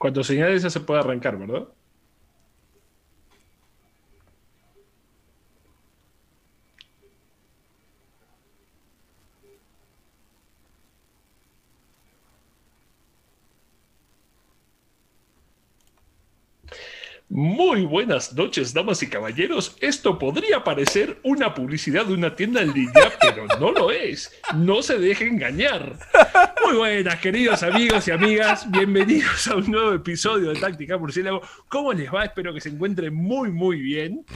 Cuando señales ya se puede arrancar, ¿verdad? Muy buenas noches, damas y caballeros. Esto podría parecer una publicidad de una tienda en línea, pero no lo es. No se deje engañar. Muy buenas, queridos amigos y amigas. Bienvenidos a un nuevo episodio de Táctica Murciélago. ¿Cómo les va? Espero que se encuentren muy, muy bien.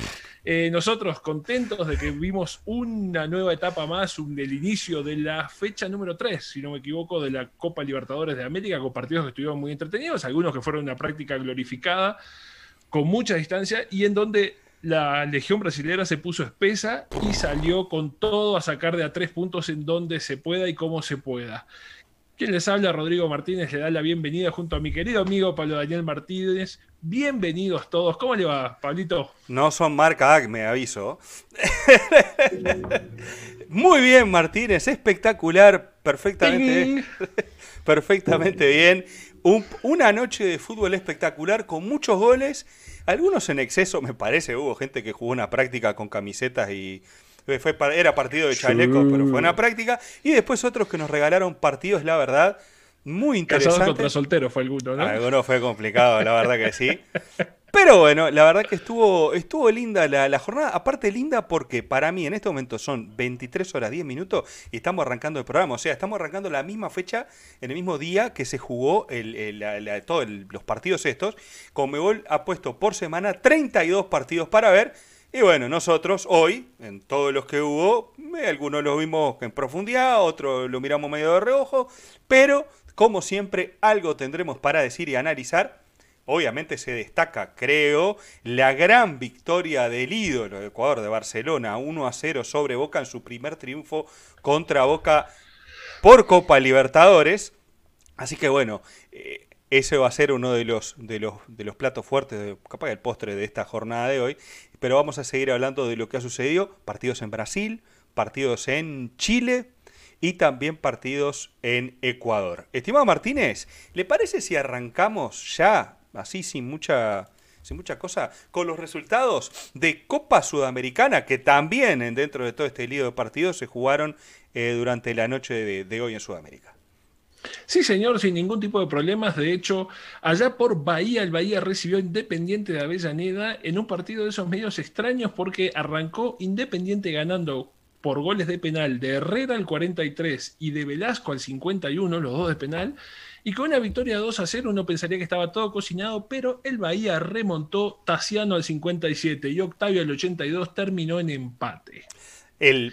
Eh, nosotros contentos de que vimos una nueva etapa más, un, el inicio de la fecha número 3, si no me equivoco, de la Copa Libertadores de América, con partidos que estuvieron muy entretenidos, algunos que fueron una práctica glorificada con mucha distancia y en donde la Legión Brasilera se puso espesa y salió con todo a sacar de a tres puntos en donde se pueda y como se pueda. Quien les habla, Rodrigo Martínez, le da la bienvenida junto a mi querido amigo Pablo Daniel Martínez. Bienvenidos todos. ¿Cómo le va, Pablito? No son marca me aviso. Muy bien, Martínez, espectacular, perfectamente, perfectamente bien una noche de fútbol espectacular con muchos goles, algunos en exceso, me parece. Hubo gente que jugó una práctica con camisetas y fue, era partido de chalecos, pero fue una práctica. Y después otros que nos regalaron partidos, la verdad, muy interesantes. Casado contra soltero fue alguno, ¿no? Alguno fue complicado, la verdad que sí. Pero bueno, la verdad que estuvo, estuvo linda la, jornada. Aparte linda porque para mí en este momento son 23 horas 10 minutos y estamos arrancando el programa. O sea, estamos arrancando la misma fecha, en el mismo día que se jugó todos los partidos estos. Comebol ha puesto por semana 32 partidos para ver. Y bueno, nosotros hoy, en todos los que hubo, eh, algunos los vimos en profundidad, otros lo miramos medio de reojo, pero como siempre algo tendremos para decir y analizar obviamente se destaca, creo, la gran victoria del ídolo de Ecuador de Barcelona, 1 a 0 sobre Boca en su primer triunfo contra Boca por Copa Libertadores. Así que bueno, eh, ese va a ser uno de los, de los, de los platos fuertes, capaz el postre de esta jornada de hoy. Pero vamos a seguir hablando de lo que ha sucedido. Partidos en Brasil, partidos en Chile, y también partidos en Ecuador. Estimado Martínez, ¿le parece si arrancamos ya así sin mucha, sin cosa, con los resultados de Copa Sudamericana, que también dentro de todo este lío de partidos se jugaron eh, durante la noche de, hoy en Sudamérica. Sí, señor, sin ningún tipo de problemas. De hecho, allá por Bahía, el Bahía recibió Independiente de Avellaneda en un partido de esos medios extraños porque arrancó Independiente ganando por goles de penal de Herrera al 43 y de Velasco al 51, los dos de penal, y con una victoria 2 a 0 uno pensaría que estaba todo cocinado, pero el Bahía remontó Tassiano al 57 y Octavio al 82 terminó en empate. El,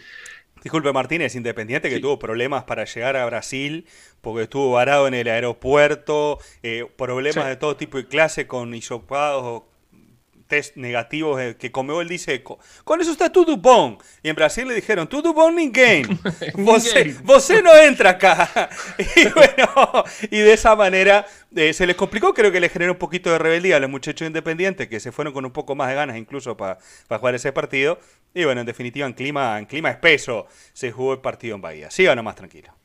disculpe Martínez, Independiente que tuvo problemas para llegar a Brasil porque estuvo varado en el aeropuerto, eh, problemas de todo tipo y clase con isopados test negativos eh, que Comebol dice, con eso está tudo bom. Y en Brasil le dijeron, tudo bom ninguém. Vos no entra acá. y bueno, y de esa manera eh, se les complicó, creo que le generó un poquito de rebeldía a los muchachos independientes que se fueron con un poco más de ganas incluso para jugar ese partido. Y bueno, en definitiva, en clima, en clima espeso se jugó el partido en Bahía. Siga nomás tranquilo.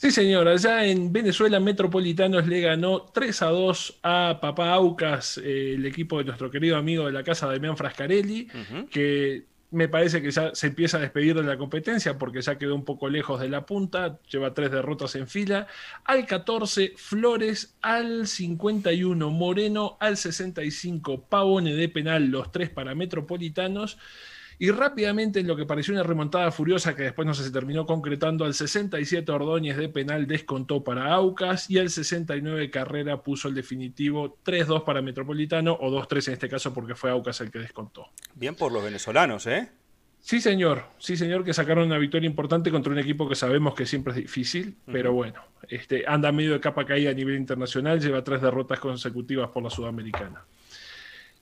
Sí, señor. Allá en Venezuela, Metropolitanos le ganó 3 a 2 a Papá Aucas, eh, el equipo de nuestro querido amigo de la casa, Damián Frascarelli, que me parece que ya se empieza a despedir de la competencia porque ya quedó un poco lejos de la punta, lleva tres derrotas en fila. Al 14, Flores al 51, Moreno al 65, Pavone de penal, los tres para Metropolitanos. Y rápidamente en lo que pareció una remontada furiosa que después no se terminó concretando, al 67 Ordóñez de penal descontó para Aucas y al 69 Carrera puso el definitivo 3-2 para Metropolitano o 2-3 en este caso porque fue Aucas el que descontó. Bien por los venezolanos, ¿eh? Sí, señor. Sí, señor, que sacaron una victoria importante contra un equipo que sabemos que siempre es difícil, pero bueno, este, anda medio de capa caída a nivel internacional, lleva tres derrotas consecutivas por la Sudamericana.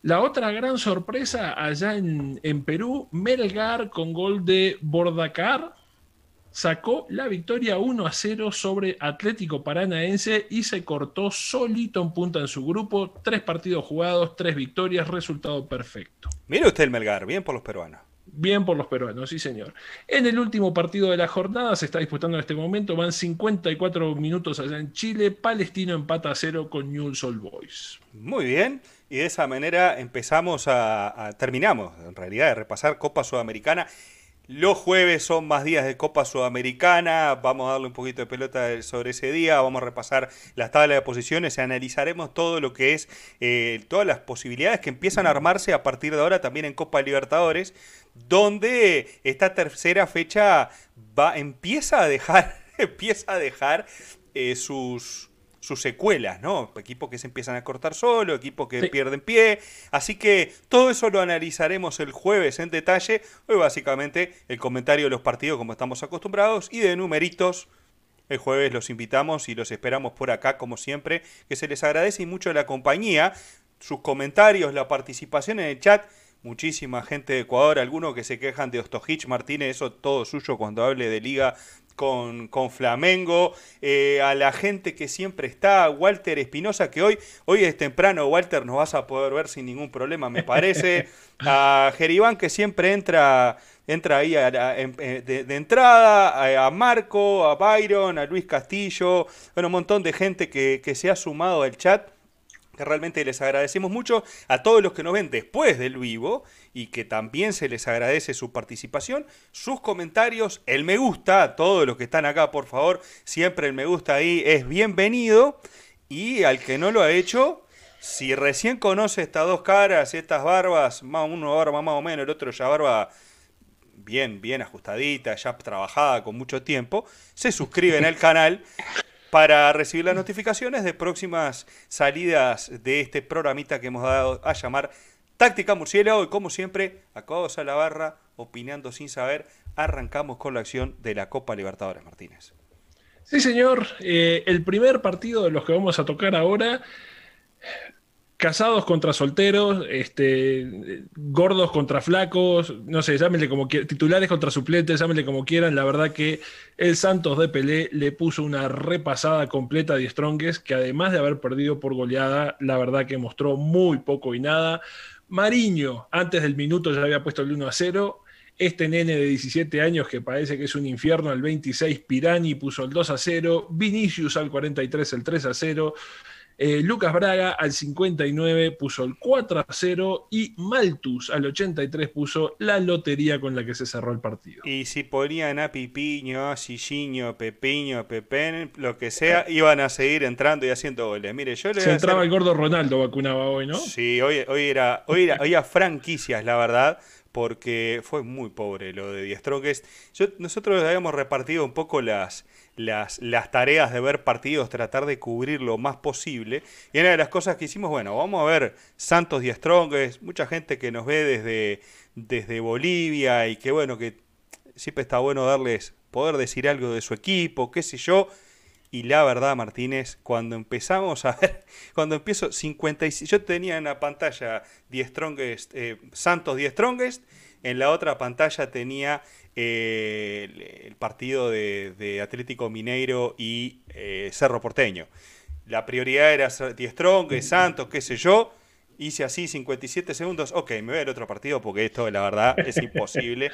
La otra gran sorpresa allá en, Perú, Melgar con gol de Bordacar sacó la victoria 1 a 0 sobre Atlético Paranaense y se cortó solito en punta en su grupo. Tres partidos jugados, tres victorias, resultado perfecto. Mire usted el Melgar, bien por los peruanos. Bien por los peruanos, sí señor. En el último partido de la jornada se está disputando en este momento, van 54 minutos allá en Chile, Palestino empata a cero con Newell's Old Boys. Muy bien, y de esa manera empezamos a, terminamos en realidad de repasar Copa Sudamericana. Los jueves son más días de Copa Sudamericana, vamos a darle un poquito de pelota sobre ese día, vamos a repasar las tablas de posiciones analizaremos todo lo que es, eh, todas las posibilidades que empiezan a armarse a partir de ahora también en Copa Libertadores, donde esta tercera fecha va, empieza a dejar, empieza a dejar eh, sus, sus secuelas, ¿no? Equipos que se empiezan a cortar solo, equipos que pierden pie. Así que todo eso lo analizaremos el jueves en detalle. Hoy básicamente el comentario de los partidos como estamos acostumbrados y de numeritos. El jueves los invitamos y los esperamos por acá como siempre, que se les agradece y mucho la compañía, sus comentarios, la participación en el chat. Muchísima gente de Ecuador, algunos que se quejan de Ostojich Martínez, eso todo suyo cuando hable de liga con, con Flamengo, eh, a la gente que siempre está, Walter Espinosa, que hoy, hoy es temprano, Walter, nos vas a poder ver sin ningún problema, me parece, a Jeribán, que siempre entra, entra ahí de, entrada, a, Marco, a Byron, a Luis Castillo, bueno, un montón de gente que, que se ha sumado al chat que realmente les agradecemos mucho a todos los que nos ven después del vivo y que también se les agradece su participación, sus comentarios, el me gusta, a todos los que están acá, por favor, siempre el me gusta ahí es bienvenido. Y al que no lo ha hecho, si recién conoce estas dos caras, estas barbas, uno barba más o menos, el otro ya barba bien, bien ajustadita, ya trabajada con mucho tiempo, se suscribe en el canal para recibir las notificaciones de próximas salidas de este programita que hemos dado a llamar Táctica Murciélago. Y como siempre, acabados a la barra, opinando sin saber, arrancamos con la acción de la Copa Libertadores Martínez. Sí, señor. Eh, el primer partido de los que vamos a tocar ahora casados contra solteros, este, gordos contra flacos, no sé, llámenle como quieran, titulares contra suplentes, llámenle como quieran. La verdad que el Santos de Pelé le puso una repasada completa a Die Strongest, que además de haber perdido por goleada, la verdad que mostró muy poco y nada. Mariño, antes del minuto ya había puesto el 1 a 0. Este nene de 17 años que parece que es un infierno, al 26 Pirani puso el 2 a 0. Vinicius al 43 el 3 a 0. Eh, Lucas Braga al 59 puso el 4 a 0 y Maltus al 83 puso la lotería con la que se cerró el partido. Y si ponían a Pipiño, a Sisiño, Pepiño, Pepen, lo que sea, iban a seguir entrando y haciendo goles. Mire, yo le Se entraba el gordo Ronaldo vacunaba hoy, ¿no? Sí, hoy, hoy era, hoy era, hoy franquicias, la verdad porque fue muy pobre lo de Die Yo, nosotros habíamos repartido un poco las, las, las, tareas de ver partidos, tratar de cubrir lo más posible. Y una de las cosas que hicimos, bueno, vamos a ver Santos Die Strongest, mucha gente que nos ve desde, desde Bolivia y que bueno, que siempre está bueno darles, poder decir algo de su equipo, qué sé yo. Y la verdad, Martínez, cuando empezamos a ver, cuando empiezo 56, yo tenía en la pantalla Die Strongest, eh, Santos Die Strongest, en la otra pantalla tenía eh, el, partido de, Atlético Mineiro y eh, Cerro Porteño. La prioridad era Die Strongest, Santos, qué sé yo. Hice así 57 segundos. Ok, me voy al otro partido porque esto, la verdad, es imposible.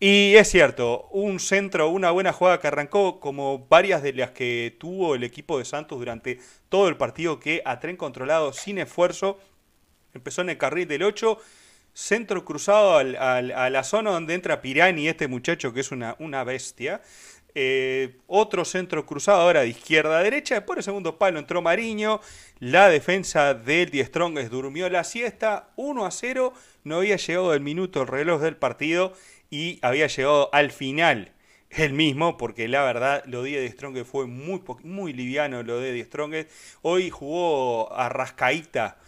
Y es cierto, un centro, una buena jugada que arrancó como varias de las que tuvo el equipo de Santos durante todo el partido que a tren controlado sin esfuerzo empezó en el carril del 8, centro cruzado a la zona donde entra Pirani, este muchacho que es una, una bestia. Eh, otro centro cruzado ahora de izquierda a derecha. Después el segundo palo entró Mariño. La defensa del Die Strongest durmió la siesta. 1 a 0. No había llegado el minuto el reloj del partido y había llegado al final el mismo, porque la verdad lo de Die Strongest fue muy, muy liviano lo de Die Strongest. Hoy jugó a Rascaíta,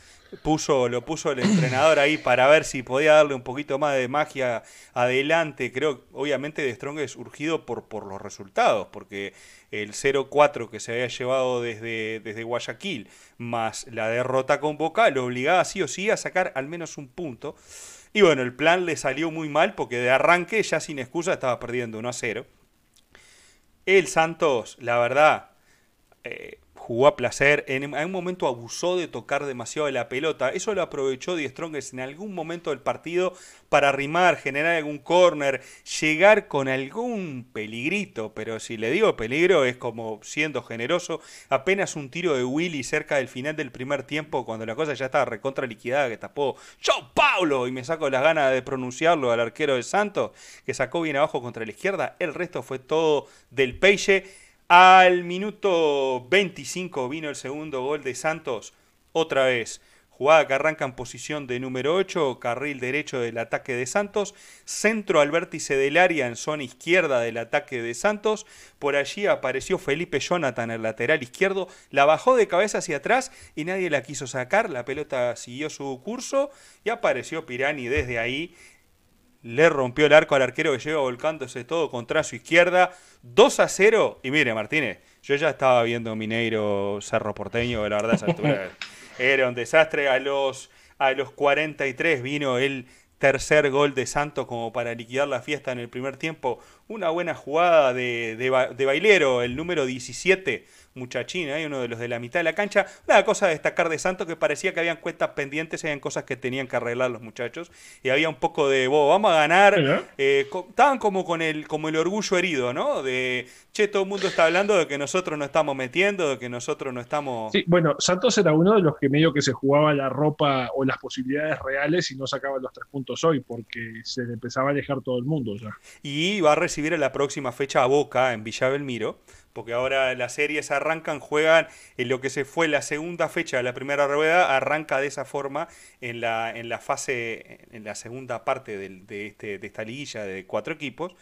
puso, lo puso el entrenador ahí para ver si podía darle un poquito más de magia adelante. Creo, obviamente, de Strongest urgido por, por los resultados, porque el 0-4 que se había llevado desde, desde Guayaquil, más la derrota con Boca, lo obligaba sí o sí a sacar al menos un punto. Y bueno, el plan le salió muy mal porque de arranque, ya sin excusa, estaba perdiendo 1 a 0. El Santos, la verdad, eh, jugó a placer, en algún momento abusó de tocar demasiado de la pelota, eso lo aprovechó Di Strongest en algún momento del partido para arrimar, generar algún corner, llegar con algún peligrito, pero si le digo peligro es como siendo generoso, apenas un tiro de Willy cerca del final del primer tiempo, cuando la cosa ya estaba recontra liquidada, que tapó ¡Chao Pablo! y me saco las ganas de pronunciarlo al arquero de Santos, que sacó bien abajo contra la izquierda, el resto fue todo del Peixe. Al minuto 25 vino el segundo gol de Santos, otra vez Jugada que arranca en posición de número 8, carril derecho del ataque de Santos, centro al vértice del área en zona izquierda del ataque de Santos. Por allí apareció Felipe Jonathan, el lateral izquierdo, la bajó de cabeza hacia atrás y nadie la quiso sacar. La pelota siguió su curso y apareció Pirani desde ahí. Le rompió el arco al arquero que lleva volcándose todo contra su izquierda. 2 a 0. Y mire, Martínez, yo ya estaba viendo Mineiro Cerro Porteño, la verdad, esa altura. Era un desastre. A los, a los 43 vino el tercer gol de Santos como para liquidar la fiesta en el primer tiempo. Una buena jugada de, de, de Bailero, el número 17 muchachín, hay uno de los de la mitad de la cancha. Una cosa a destacar de Santos que parecía que habían cuentas pendientes, habían cosas que tenían que arreglar los muchachos. Y había un poco de, vamos a ganar. Eh, estaban como con el, como el orgullo herido, ¿no? De, che, todo el mundo está hablando de que nosotros no estamos metiendo, de que nosotros no estamos... Sí, bueno, Santos era uno de los que medio que se jugaba la ropa o las posibilidades reales y no sacaba los tres puntos hoy, porque se le empezaba a alejar todo el mundo ya. Y va a recibir en la próxima fecha a Boca en Villa Belmiro porque ahora las series arrancan, juegan en lo que se fue la segunda fecha de la primera rueda, arranca de esa forma en la, en la fase, en la segunda parte de, este, de esta liguilla de cuatro equipos.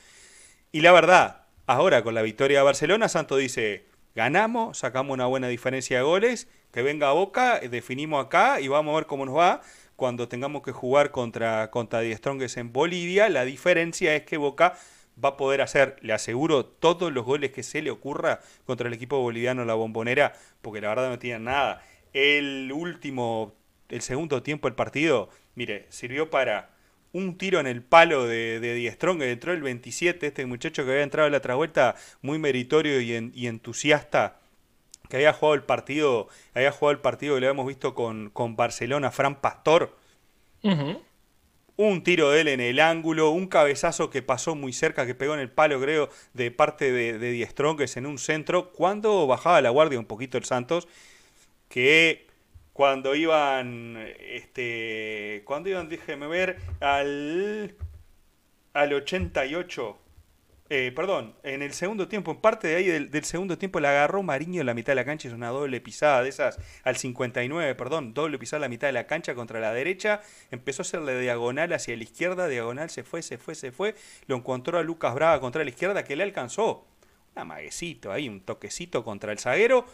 Y la verdad, ahora con la victoria de Barcelona, Santo dice, ganamos, sacamos una buena diferencia de goles, que venga a Boca, definimos acá y vamos a ver cómo nos va cuando tengamos que jugar contra, contra Die en Bolivia. La diferencia es que Boca va a poder hacer, le aseguro, todos los goles que se le ocurra contra el equipo boliviano La Bombonera, porque la verdad no tiene nada. El último, el segundo tiempo del partido, mire, sirvió para un tiro en el palo de, de Die Strong, que entró el 27, este muchacho que había entrado en la otra vuelta, muy meritorio y, entusiasta, que había jugado el partido, había jugado el partido que le habíamos visto con, con Barcelona, Fran Pastor un tiro de él en el ángulo, un cabezazo que pasó muy cerca, que pegó en el palo, creo, de parte de, de Die es en un centro, cuando bajaba la guardia un poquito el Santos, que cuando iban, este, cuando iban, déjeme ver, al, al 88, eh, perdón, en el segundo tiempo, en parte de ahí del, segundo tiempo, la agarró Mariño en la mitad de la cancha, es una doble pisada de esas, al 59, perdón, doble pisada en la mitad de la cancha contra la derecha, empezó a hacerle diagonal hacia la izquierda, diagonal se fue, se fue, se fue, lo encontró a Lucas Braga contra la izquierda que le alcanzó. Un amaguecito ahí, un toquecito contra el zaguero,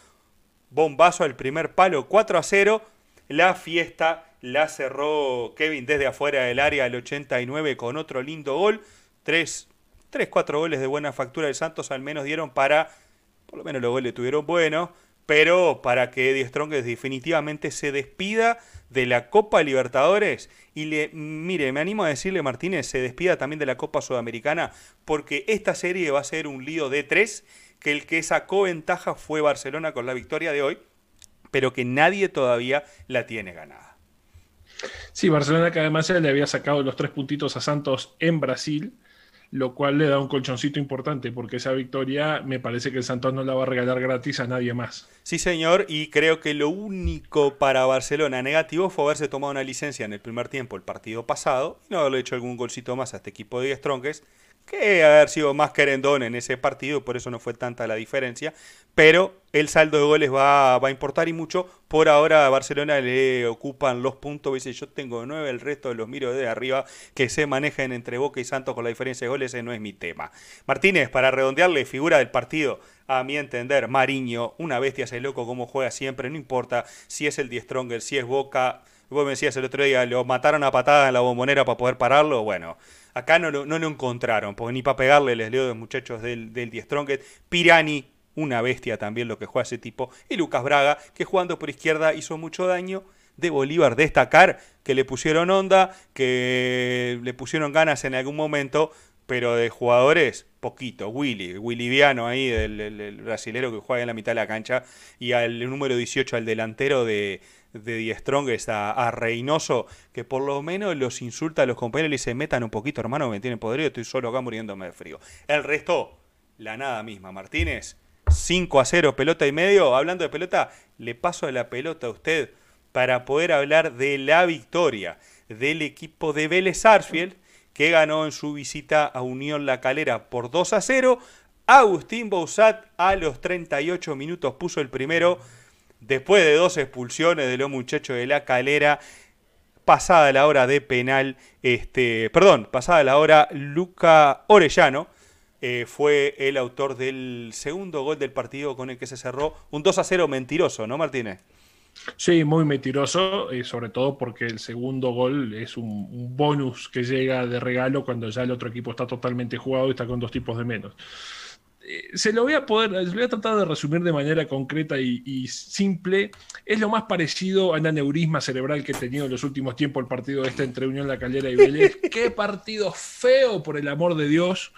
bombazo al primer palo, 4 a 0, la fiesta la cerró Kevin desde afuera del área al 89 con otro lindo gol, 3 Tres, cuatro goles de buena factura de Santos al menos dieron para, por lo menos los goles tuvieron buenos, pero para que Eddie Strong definitivamente se despida de la Copa Libertadores y le, mire, me animo a decirle Martínez, se despida también de la Copa Sudamericana, porque esta serie va a ser un lío de tres, que el que sacó ventaja fue Barcelona con la victoria de hoy, pero que nadie todavía la tiene ganada. Sí, Barcelona que además le había sacado los tres puntitos a Santos en Brasil lo cual le da un colchoncito importante, porque esa victoria me parece que el Santos no la va a regalar gratis a nadie más. Sí, señor, y creo que lo único para Barcelona negativo fue haberse tomado una licencia en el primer tiempo el partido pasado y no haberle hecho algún golcito más a este equipo de Strongest, que haber sido más querendón en ese partido, por eso no fue tanta la diferencia, pero el saldo de goles va, va a importar y mucho. Por ahora a Barcelona le ocupan los puntos, dice yo tengo nueve, el resto de los miro de arriba, que se manejen entre Boca y Santos con la diferencia de goles, ese no es mi tema. Martínez, para redondearle, figura del partido, a mi entender, Mariño, una bestia ese loco como juega siempre, no importa si es el Die Stronger, si es Boca, vos me decías el otro día, lo mataron a patada en la bombonera para poder pararlo, bueno Acá no lo, no lo encontraron, porque ni para pegarle les leo de los muchachos del, del Die. Pirani, una bestia también lo que juega ese tipo. Y Lucas Braga, que jugando por izquierda hizo mucho daño. De Bolívar destacar que le pusieron onda, que le pusieron ganas en algún momento, pero de jugadores, poquito. Willy, Willy Viano ahí, el, brasilero que juega en la mitad de la cancha, y al número 18, al delantero de, de Die Strongest, a, a, Reynoso, que por lo menos los insulta a los compañeros y le dice, metan un poquito, hermano, me tienen podrido, estoy solo acá muriéndome de frío. El resto, la nada misma. Martínez, 5 a 0, pelota y medio. Hablando de pelota, le paso la pelota a usted para poder hablar de la victoria del equipo de Vélez Sarsfield, que ganó en su visita a Unión La Calera por 2 a 0. Agustín Bouzat a los 38 minutos puso el primero, después de dos expulsiones de los muchachos de La Calera. Pasada la hora de penal, este, perdón, pasada la hora, Luca Orellano eh, fue el autor del segundo gol del partido con el que se cerró un 2 a 0 mentiroso, ¿no, Martínez? Sí, muy mentiroso, y sobre todo porque el segundo gol es un, bonus que llega de regalo cuando ya el otro equipo está totalmente jugado y está con dos tipos de menos. Eh, se lo voy a poder, voy a tratar de resumir de manera concreta y, simple. Es lo más parecido a un aneurisma cerebral que he tenido en los últimos tiempos el partido este entre Unión La Calera y Vélez. ¡Qué partido feo, por el amor de Dios!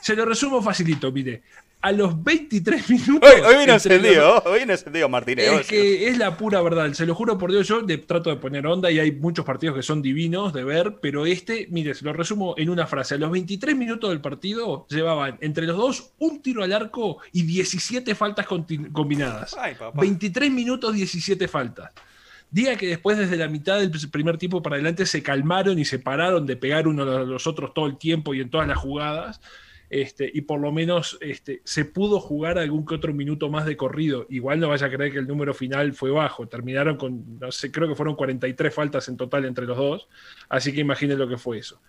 Se lo resumo facilito, mire a los 23 minutos. Hoy, hoy viene encendido, hoy viene encendido Martínez. Es que es la pura verdad, se lo juro por Dios, yo trato de poner onda y hay muchos partidos que son divinos de ver, pero este, mire, se lo resumo en una frase. A los 23 minutos del partido llevaban entre los dos un tiro al arco y 17 faltas combinadas. 23 minutos, 17 faltas. Diga que después, desde la mitad del primer tiempo para adelante, se calmaron y se pararon de pegar uno a los otros todo el tiempo y en todas las jugadas este, y por lo menos este, se pudo jugar algún que otro minuto más de corrido. Igual no vaya a creer que el número final fue bajo, terminaron con, no sé, creo que fueron 43 faltas en total entre los dos, así que imaginen lo que fue eso.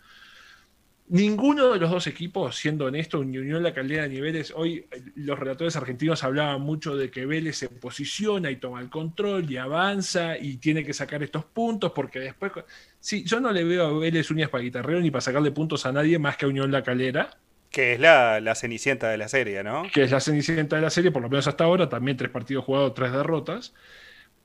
Ninguno de los dos equipos, siendo honesto, Unión La Caldera ni Vélez, hoy los relatores argentinos hablaban mucho de que Vélez se posiciona y toma el control y avanza y tiene que sacar estos puntos porque después... Sí, yo no le veo a Vélez uñas para guitarrero ni para sacarle puntos a nadie más que a Unión La Calera que es la, cenicienta de la serie, ¿no? Que es la cenicienta de la serie, por lo menos hasta ahora, también tres partidos jugados, tres derrotas,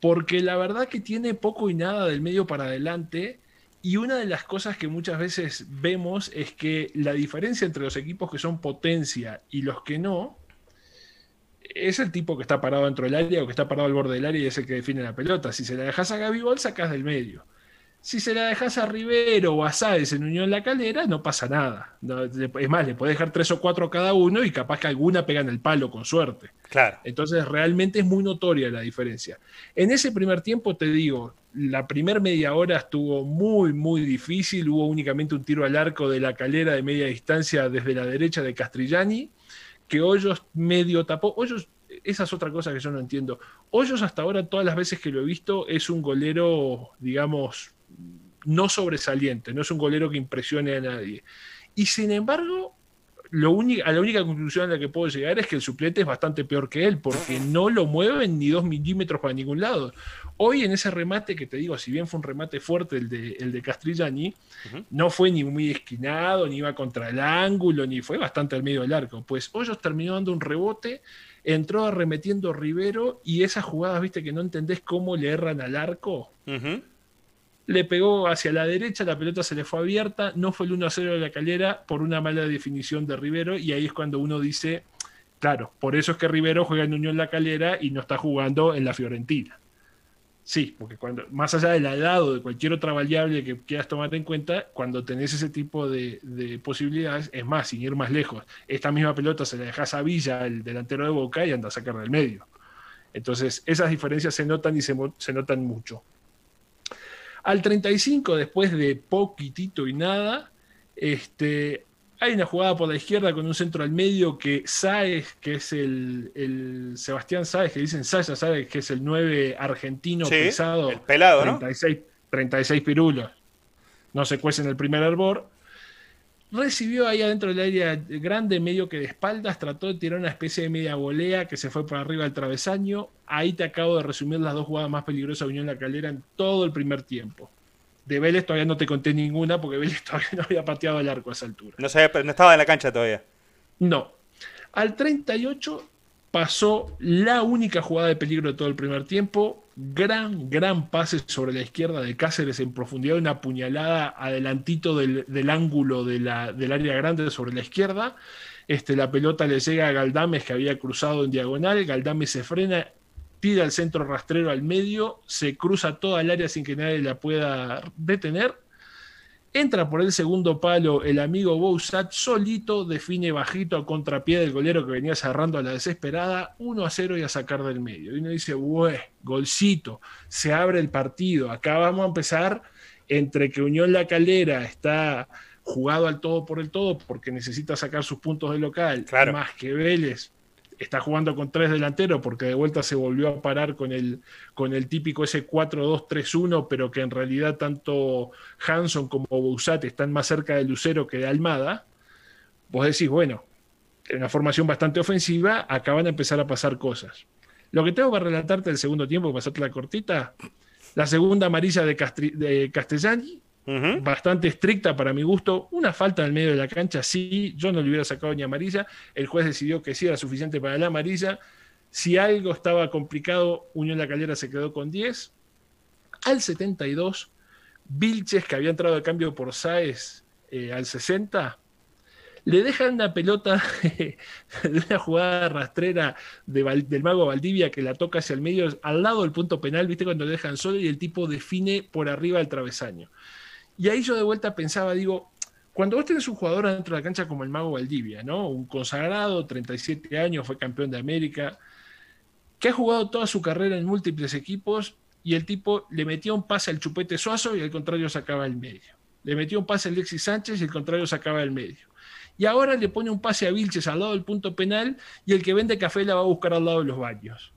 porque la verdad que tiene poco y nada del medio para adelante, y una de las cosas que muchas veces vemos es que la diferencia entre los equipos que son potencia y los que no, es el tipo que está parado dentro del área o que está parado al borde del área y es el que define la pelota. Si se la dejas a Gabigol, sacas del medio. Si se la dejas a Rivero o a Sáez en Unión La Calera, no pasa nada. es más, le puedes dejar tres o cuatro a cada uno y capaz que alguna pega en el palo con suerte. Claro. Entonces, realmente es muy notoria la diferencia. En ese primer tiempo, te digo, la primera media hora estuvo muy, muy difícil. Hubo únicamente un tiro al arco de la calera de media distancia desde la derecha de Castrillani, que Hoyos medio tapó. Hoyos esa es otra cosa que yo no entiendo. Hoyos hasta ahora, todas las veces que lo he visto, es un golero, digamos, no sobresaliente, no es un golero que impresione a nadie. Y sin embargo, lo a la única conclusión a la que puedo llegar es que el suplente es bastante peor que él, porque no lo mueven ni dos milímetros para ningún lado. Hoy en ese remate que te digo, si bien fue un remate fuerte el de, el de Castrillani, no fue ni muy esquinado, ni iba contra el ángulo, ni fue bastante al medio del arco. Pues Hoyos terminó dando un rebote, entró arremetiendo Rivero y esas jugadas, viste, que no entendés cómo le erran al arco le pegó hacia la derecha, la pelota se le fue abierta, no fue el 1 a 0 de la calera por una mala definición de Rivero y ahí es cuando uno dice, claro, por eso es que Rivero juega en Unión La Calera y no está jugando en la Fiorentina. Sí, porque cuando, más allá del edad o de cualquier otra variable que quieras tomar en cuenta, cuando tenés ese tipo de, posibilidades, es más, sin ir más lejos, esta misma pelota se la dejas a Villa, el delantero de Boca, y anda a sacar del medio. Entonces, esas diferencias se notan y se notan mucho. Al 35, después de poquitito y nada, este, hay una jugada por la izquierda con un centro al medio que Saez, que es el, Sebastián Saez, que dicen Saya Saez, que es el 9 argentino pesado. El pelado, 36, 36 pirulos. No se cuece en el primer hervor recibió ahí adentro del área grande, medio que de espaldas, trató de tirar una especie de media volea que se fue por arriba del travesaño. Ahí te acabo de resumir las dos jugadas más peligrosas de Unión La Calera en todo el primer tiempo. De Vélez todavía no te conté ninguna porque Vélez todavía no había pateado el arco a esa altura. No, sabía, no estaba en la cancha todavía. No. Al 38 pasó la única jugada de peligro de todo el primer tiempo. Gran, gran pase sobre la izquierda de Cáceres en profundidad, una puñalada adelantito del, ángulo del área grande sobre la izquierda. Este, la pelota le llega a Galdames que había cruzado en diagonal. Galdames se frena, tira el centro rastrero al medio, se cruza toda el área sin que nadie la pueda detener Entra por el segundo palo el amigo Bousat, solito define bajito a contrapié del golero que venía cerrando a la desesperada, 1 a 0 y a sacar del medio. Y uno dice, ¡bueh! Golcito, se abre el partido. Acá vamos a empezar entre que Unión La Calera está jugado al todo por el todo porque necesita sacar sus puntos de local, más que Vélez está jugando con tres delanteros porque de vuelta se volvió a parar con el, con el típico ese 4-2-3-1, pero que en realidad tanto Hanson como Bousat están más cerca de Lucero que de Almada, vos decís, bueno, en una formación bastante ofensiva, acaban de empezar a pasar cosas. Lo que tengo para relatarte del segundo tiempo, pasarte la cortita, la segunda amarilla de Castellani, bastante estricta para mi gusto. Una falta en el medio de la cancha, sí, yo no le hubiera sacado ni amarilla. El juez decidió que sí era suficiente para la amarilla. Si algo estaba complicado, Unión La Calera se quedó con 10. Al 72, Vilches, que había entrado de cambio por Saez eh, al 60, le dejan una pelota de una jugada rastrera del mago Valdivia que la toca hacia el medio, al lado del punto penal, viste cuando le dejan solo y el tipo define por arriba del travesaño. Y ahí yo de vuelta pensaba, digo, cuando vos tenés un jugador dentro de la cancha como el Mago Valdivia, ¿no? Un consagrado, 37 años, fue campeón de América, que ha jugado toda su carrera en múltiples equipos y el tipo le metió un pase al Chupete Suazo y al contrario sacaba el medio. Le metió un pase al Alexis Sánchez y al contrario sacaba el medio. Y ahora le pone un pase a Vilches al lado del punto penal y el que vende café la va a buscar al lado de los baños.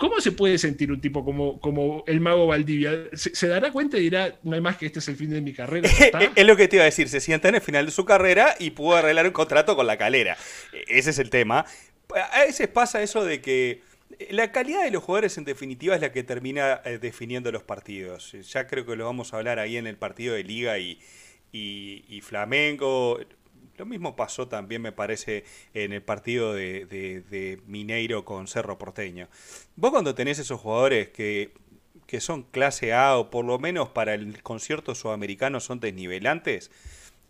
¿Cómo se puede sentir un tipo como, como el mago Valdivia? ¿Se, dará cuenta y dirá, no hay más que este es el fin de mi carrera? es lo que te iba a decir, se sienta en el final de su carrera y pudo arreglar un contrato con la calera. Ese es el tema. A veces pasa eso de que la calidad de los jugadores en definitiva es la que termina eh, definiendo los partidos. Ya creo que lo vamos a hablar ahí en el partido de liga y, y Flamengo. Lo mismo pasó también, me parece, en el partido de, Mineiro con Cerro Porteño. Vos cuando tenés esos jugadores que, que son clase A o por lo menos para el concierto sudamericano son desnivelantes,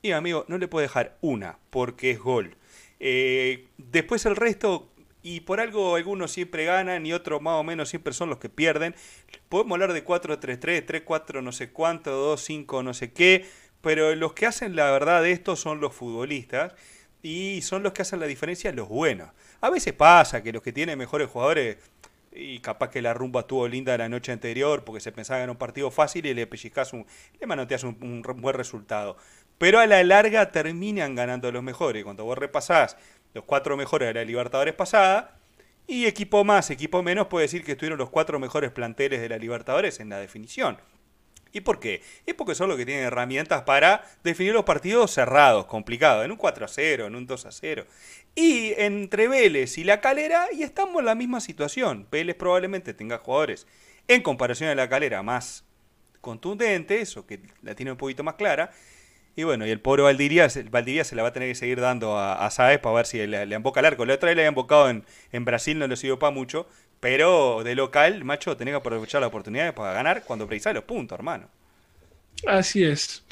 y amigo, no le puedo dejar una porque es gol. Eh, después el resto, y por algo algunos siempre ganan y otros más o menos siempre son los que pierden. Podemos hablar de 4-3-3, 3-4 no sé cuánto, 2-5 no sé qué pero los que hacen la verdad de esto son los futbolistas y son los que hacen la diferencia los buenos. A veces pasa que los que tienen mejores jugadores y capaz que la rumba estuvo linda la noche anterior porque se pensaba en un partido fácil y le pellizcas un, le manoteas un, un buen resultado. Pero a la larga terminan ganando los mejores. Cuando vos repasás los cuatro mejores de la Libertadores pasada, y equipo más, equipo menos, puede decir que estuvieron los cuatro mejores planteles de la Libertadores en la definición. ¿Y por qué? Es porque son los que tienen herramientas para definir los partidos cerrados, complicados, en un 4 a 0, en un 2 a 0. Y entre Vélez y la calera, y estamos en la misma situación. Vélez probablemente tenga jugadores en comparación a la calera más contundentes, o que la tiene un poquito más clara. Y bueno, y el pobre Valdivia, se la va a tener que seguir dando a, a Saez para ver si le, le emboca el arco. La otra vez le había embocado en, en Brasil, no le sirvió para mucho. Pero de local, macho, tenés que aprovechar la oportunidad para ganar cuando precisás los puntos, hermano. Así es.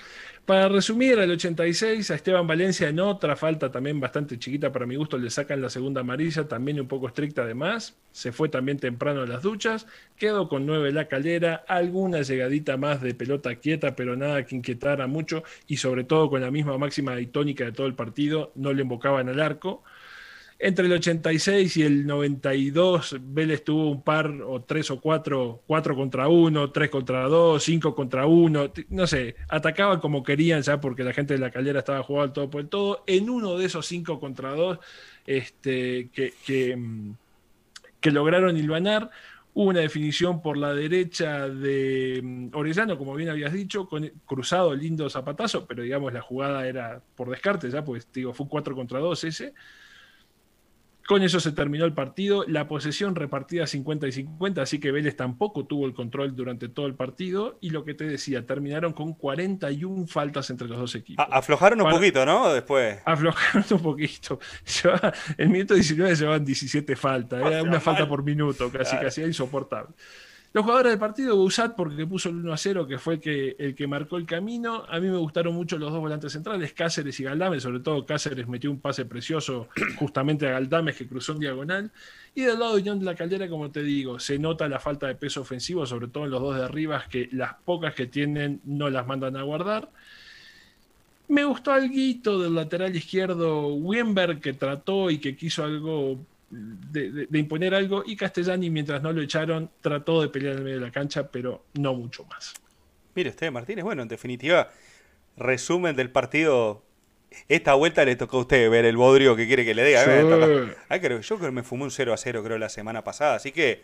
Para resumir, al 86 a Esteban Valencia en otra falta también bastante chiquita para mi gusto le sacan la segunda amarilla, también un poco estricta además. Se fue también temprano a las duchas, quedó con 9 la calera, alguna llegadita más de pelota quieta, pero nada que inquietara mucho y sobre todo con la misma máxima y tónica de todo el partido, no le invocaban al arco. Entre el 86 y el 92, Vélez tuvo un par o tres o cuatro, cuatro contra uno, tres contra dos, cinco contra uno, no sé, atacaban como querían ya porque la gente de la calera estaba jugando todo por el todo. En uno de esos cinco contra dos este, que, que, mm, lograron hilvanar, hubo una definición por la derecha de mm, Orellano, como bien habías dicho, con cruzado, lindo zapatazo, pero digamos la jugada era por descarte ya, pues digo, fue 4 contra 2 ese Con eso se terminó el partido, la posesión repartida 50 y 50, así que Vélez tampoco tuvo el control durante todo el partido y lo que te decía, terminaron con 41 faltas entre los dos equipos. aflojaron un poquito, ¿no? Después. Aflojaron un poquito. En el minuto 19 llevaban 17 faltas, era una falta por minuto, casi, casi insoportable. Los jugadores del partido, Busat porque puso el 1 a 0, que fue el que, el que marcó el camino. A mí me gustaron mucho los dos volantes centrales, Cáceres y Galdames, sobre todo Cáceres metió un pase precioso justamente a Galdames que cruzó en diagonal. Y del lado de Unión de la Caldera, como te digo, se nota la falta de peso ofensivo, sobre todo en los dos de arriba, que las pocas que tienen no las mandan a guardar. Me gustó algo del lateral izquierdo Wimberg, que trató y que quiso algo de, imponer algo y Castellani, mientras no lo echaron, trató de pelear en el medio de la cancha, pero no mucho más. Mire usted, Martínez, bueno, en definitiva, resumen del partido. Esta vuelta le tocó a usted ver el bodrio que quiere que le diga. creo, yo creo que me fumé un 0 a 0 creo la semana pasada, así que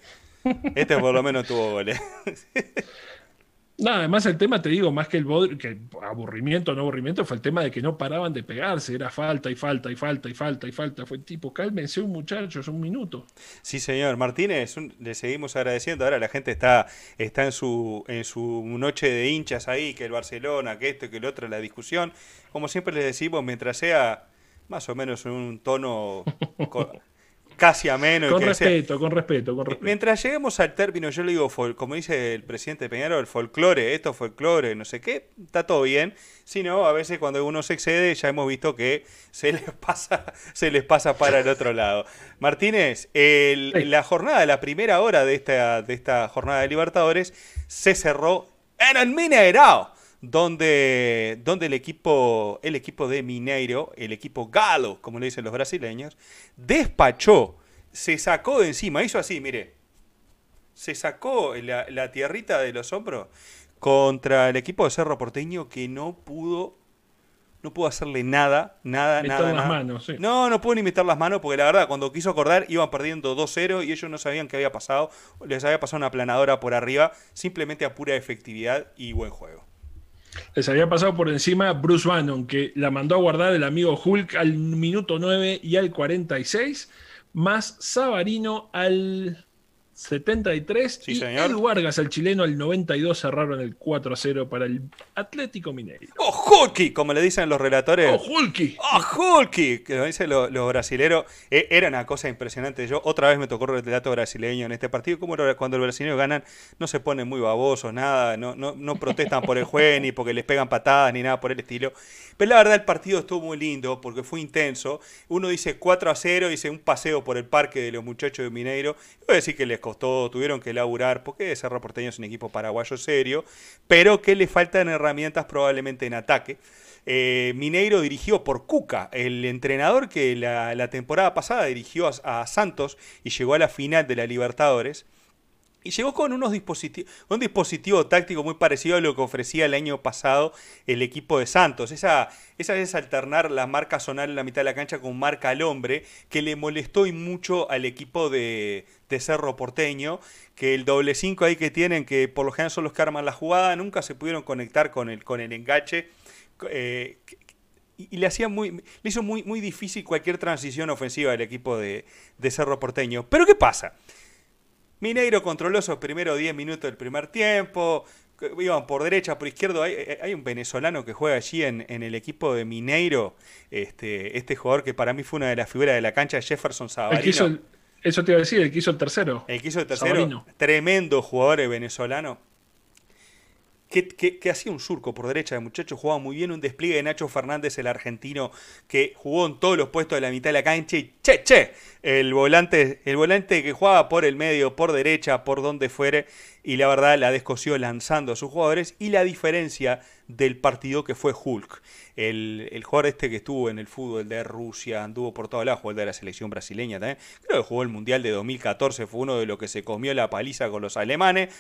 este por lo menos tuvo goles. Nada, además el tema, te digo, más que el que aburrimiento no aburrimiento, fue el tema de que no paraban de pegarse, era falta y falta y falta y falta y falta. Fue tipo, cálmense un muchacho, es un minuto. Sí, señor. Martínez, le seguimos agradeciendo. Ahora la gente está, está en, su, en su noche de hinchas ahí, que el Barcelona, que esto, que el otro, la discusión. Como siempre les decimos, mientras sea más o menos en un tono casi ameno. Con respeto, con respeto, con respeto. Mientras lleguemos al término, yo le digo, como dice el presidente Peñarol, el folclore, esto folclore, no sé qué, está todo bien. Si no, a veces cuando uno se excede, ya hemos visto que se les pasa, se les pasa para el otro lado. Martínez, la jornada, la primera hora de esta, de esta jornada de Libertadores se cerró en el Mineirao donde, donde el, equipo, el equipo de Mineiro, el equipo Galo, como le dicen los brasileños, despachó, se sacó de encima, hizo así, mire, se sacó la, tierrita de los hombros contra el equipo de Cerro Porteño que no pudo no pudo hacerle nada, nada, nada. Las Manos, No, no pudo ni meter las manos porque la verdad, cuando quiso acordar, iban perdiendo 2-0 y ellos no sabían qué había pasado. Les había pasado una planadora por arriba, simplemente a pura efectividad y buen juego. Les había pasado por encima Bruce Bannon, que la mandó a guardar el amigo Hulk al minuto 9 y al 46, más Sabarino al 73 y señor. Vargas, el chileno, al 92 cerraron el 4 a 0 para el Atlético Mineiro. ¡Oh, Hulky! Como le dicen los relatores. ¡Oh, Hulky! ¡Oh, Hulky! Que lo dicen los, brasileros. Eh, era una cosa impresionante. Yo otra vez me tocó el relato brasileño en este partido. Como cuando los brasileños ganan, no se ponen muy babosos, nada. No, no, no protestan por el juego, ni porque les pegan patadas, ni nada por el estilo. Pero la verdad, el partido estuvo muy lindo porque fue intenso. Uno dice 4 a 0, dice un paseo por el parque de los muchachos de Mineiro. Voy a decir que les costó, tuvieron que laburar, porque Cerro Porteño es un equipo paraguayo serio, pero que le faltan herramientas probablemente en ataque. Eh, Mineiro dirigió por Cuca, el entrenador que la, temporada pasada dirigió a, Santos y llegó a la final de la Libertadores. Y llegó con unos dispositivos, un dispositivo táctico muy parecido a lo que ofrecía el año pasado el equipo de Santos. Esa, esa es alternar la marca zonal en la mitad de la cancha con marca al hombre, que le molestó y mucho al equipo de, Cerro Porteño, que el doble 5 ahí que tienen, que por lo general son los que arman la jugada, nunca se pudieron conectar con el, con el engache. Eh, y, le hacía muy, le hizo muy, muy difícil cualquier transición ofensiva al equipo de, de Cerro Porteño. Pero ¿qué pasa? Mineiro controló esos primeros 10 minutos del primer tiempo. Iban por derecha, por izquierdo. Hay, un venezolano que juega allí en, el equipo de Mineiro. Este, este jugador que para mí fue una de las figuras de la cancha, Jefferson Sabarino. eso te iba a decir, el que hizo el tercero. El que hizo el tercero. Tremendo jugador venezolano que, hacía un surco por derecha de muchacho, jugaba muy bien un despliegue de Nacho Fernández, el argentino, que jugó en todos los puestos de la mitad de la cancha y che, che, el volante, el volante que jugaba por el medio, por derecha, por donde fuere, y la verdad la descosió lanzando a sus jugadores, y la diferencia del partido que fue Hulk, el, el jugador este que estuvo en el fútbol de Rusia, anduvo por toda la jugó el de la selección brasileña también, creo que jugó el Mundial de 2014, fue uno de los que se comió la paliza con los alemanes,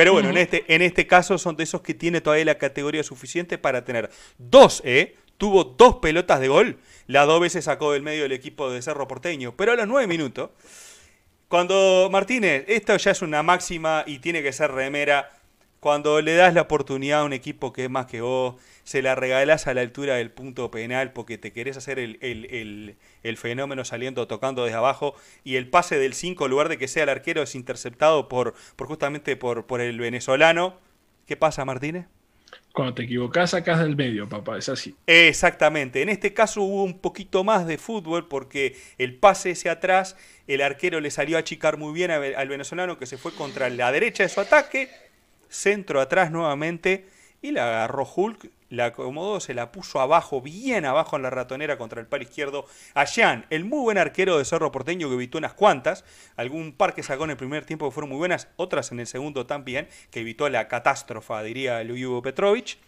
pero bueno, en, este, en este caso son de esos que tiene todavía la categoría suficiente para tener dos, ¿eh? Tuvo dos pelotas de gol. Las dos veces sacó del medio del equipo de Cerro Porteño. Pero a los nueve minutos, cuando Martínez, esto ya es una máxima y tiene que ser remera. Cuando le das la oportunidad a un equipo que es más que vos, se la regalás a la altura del punto penal porque te querés hacer el, fenómeno saliendo, tocando desde abajo, y el pase del 5, en lugar de que sea el arquero, es interceptado por, por justamente por, por el venezolano. ¿Qué pasa, Martínez? Cuando te equivocás, sacás del medio, papá, es así. Exactamente. En este caso hubo un poquito más de fútbol porque el pase ese atrás, el arquero le salió a achicar muy bien al venezolano que se fue contra la derecha de su ataque, centro atrás nuevamente y la agarró Hulk, la acomodó, se la puso abajo, bien abajo en la ratonera contra el palo izquierdo. A el muy buen arquero de Cerro Porteño que evitó unas cuantas, algún par que sacó en el primer tiempo que fueron muy buenas, otras en el segundo también, que evitó la catástrofe, diría Luis Petrovich.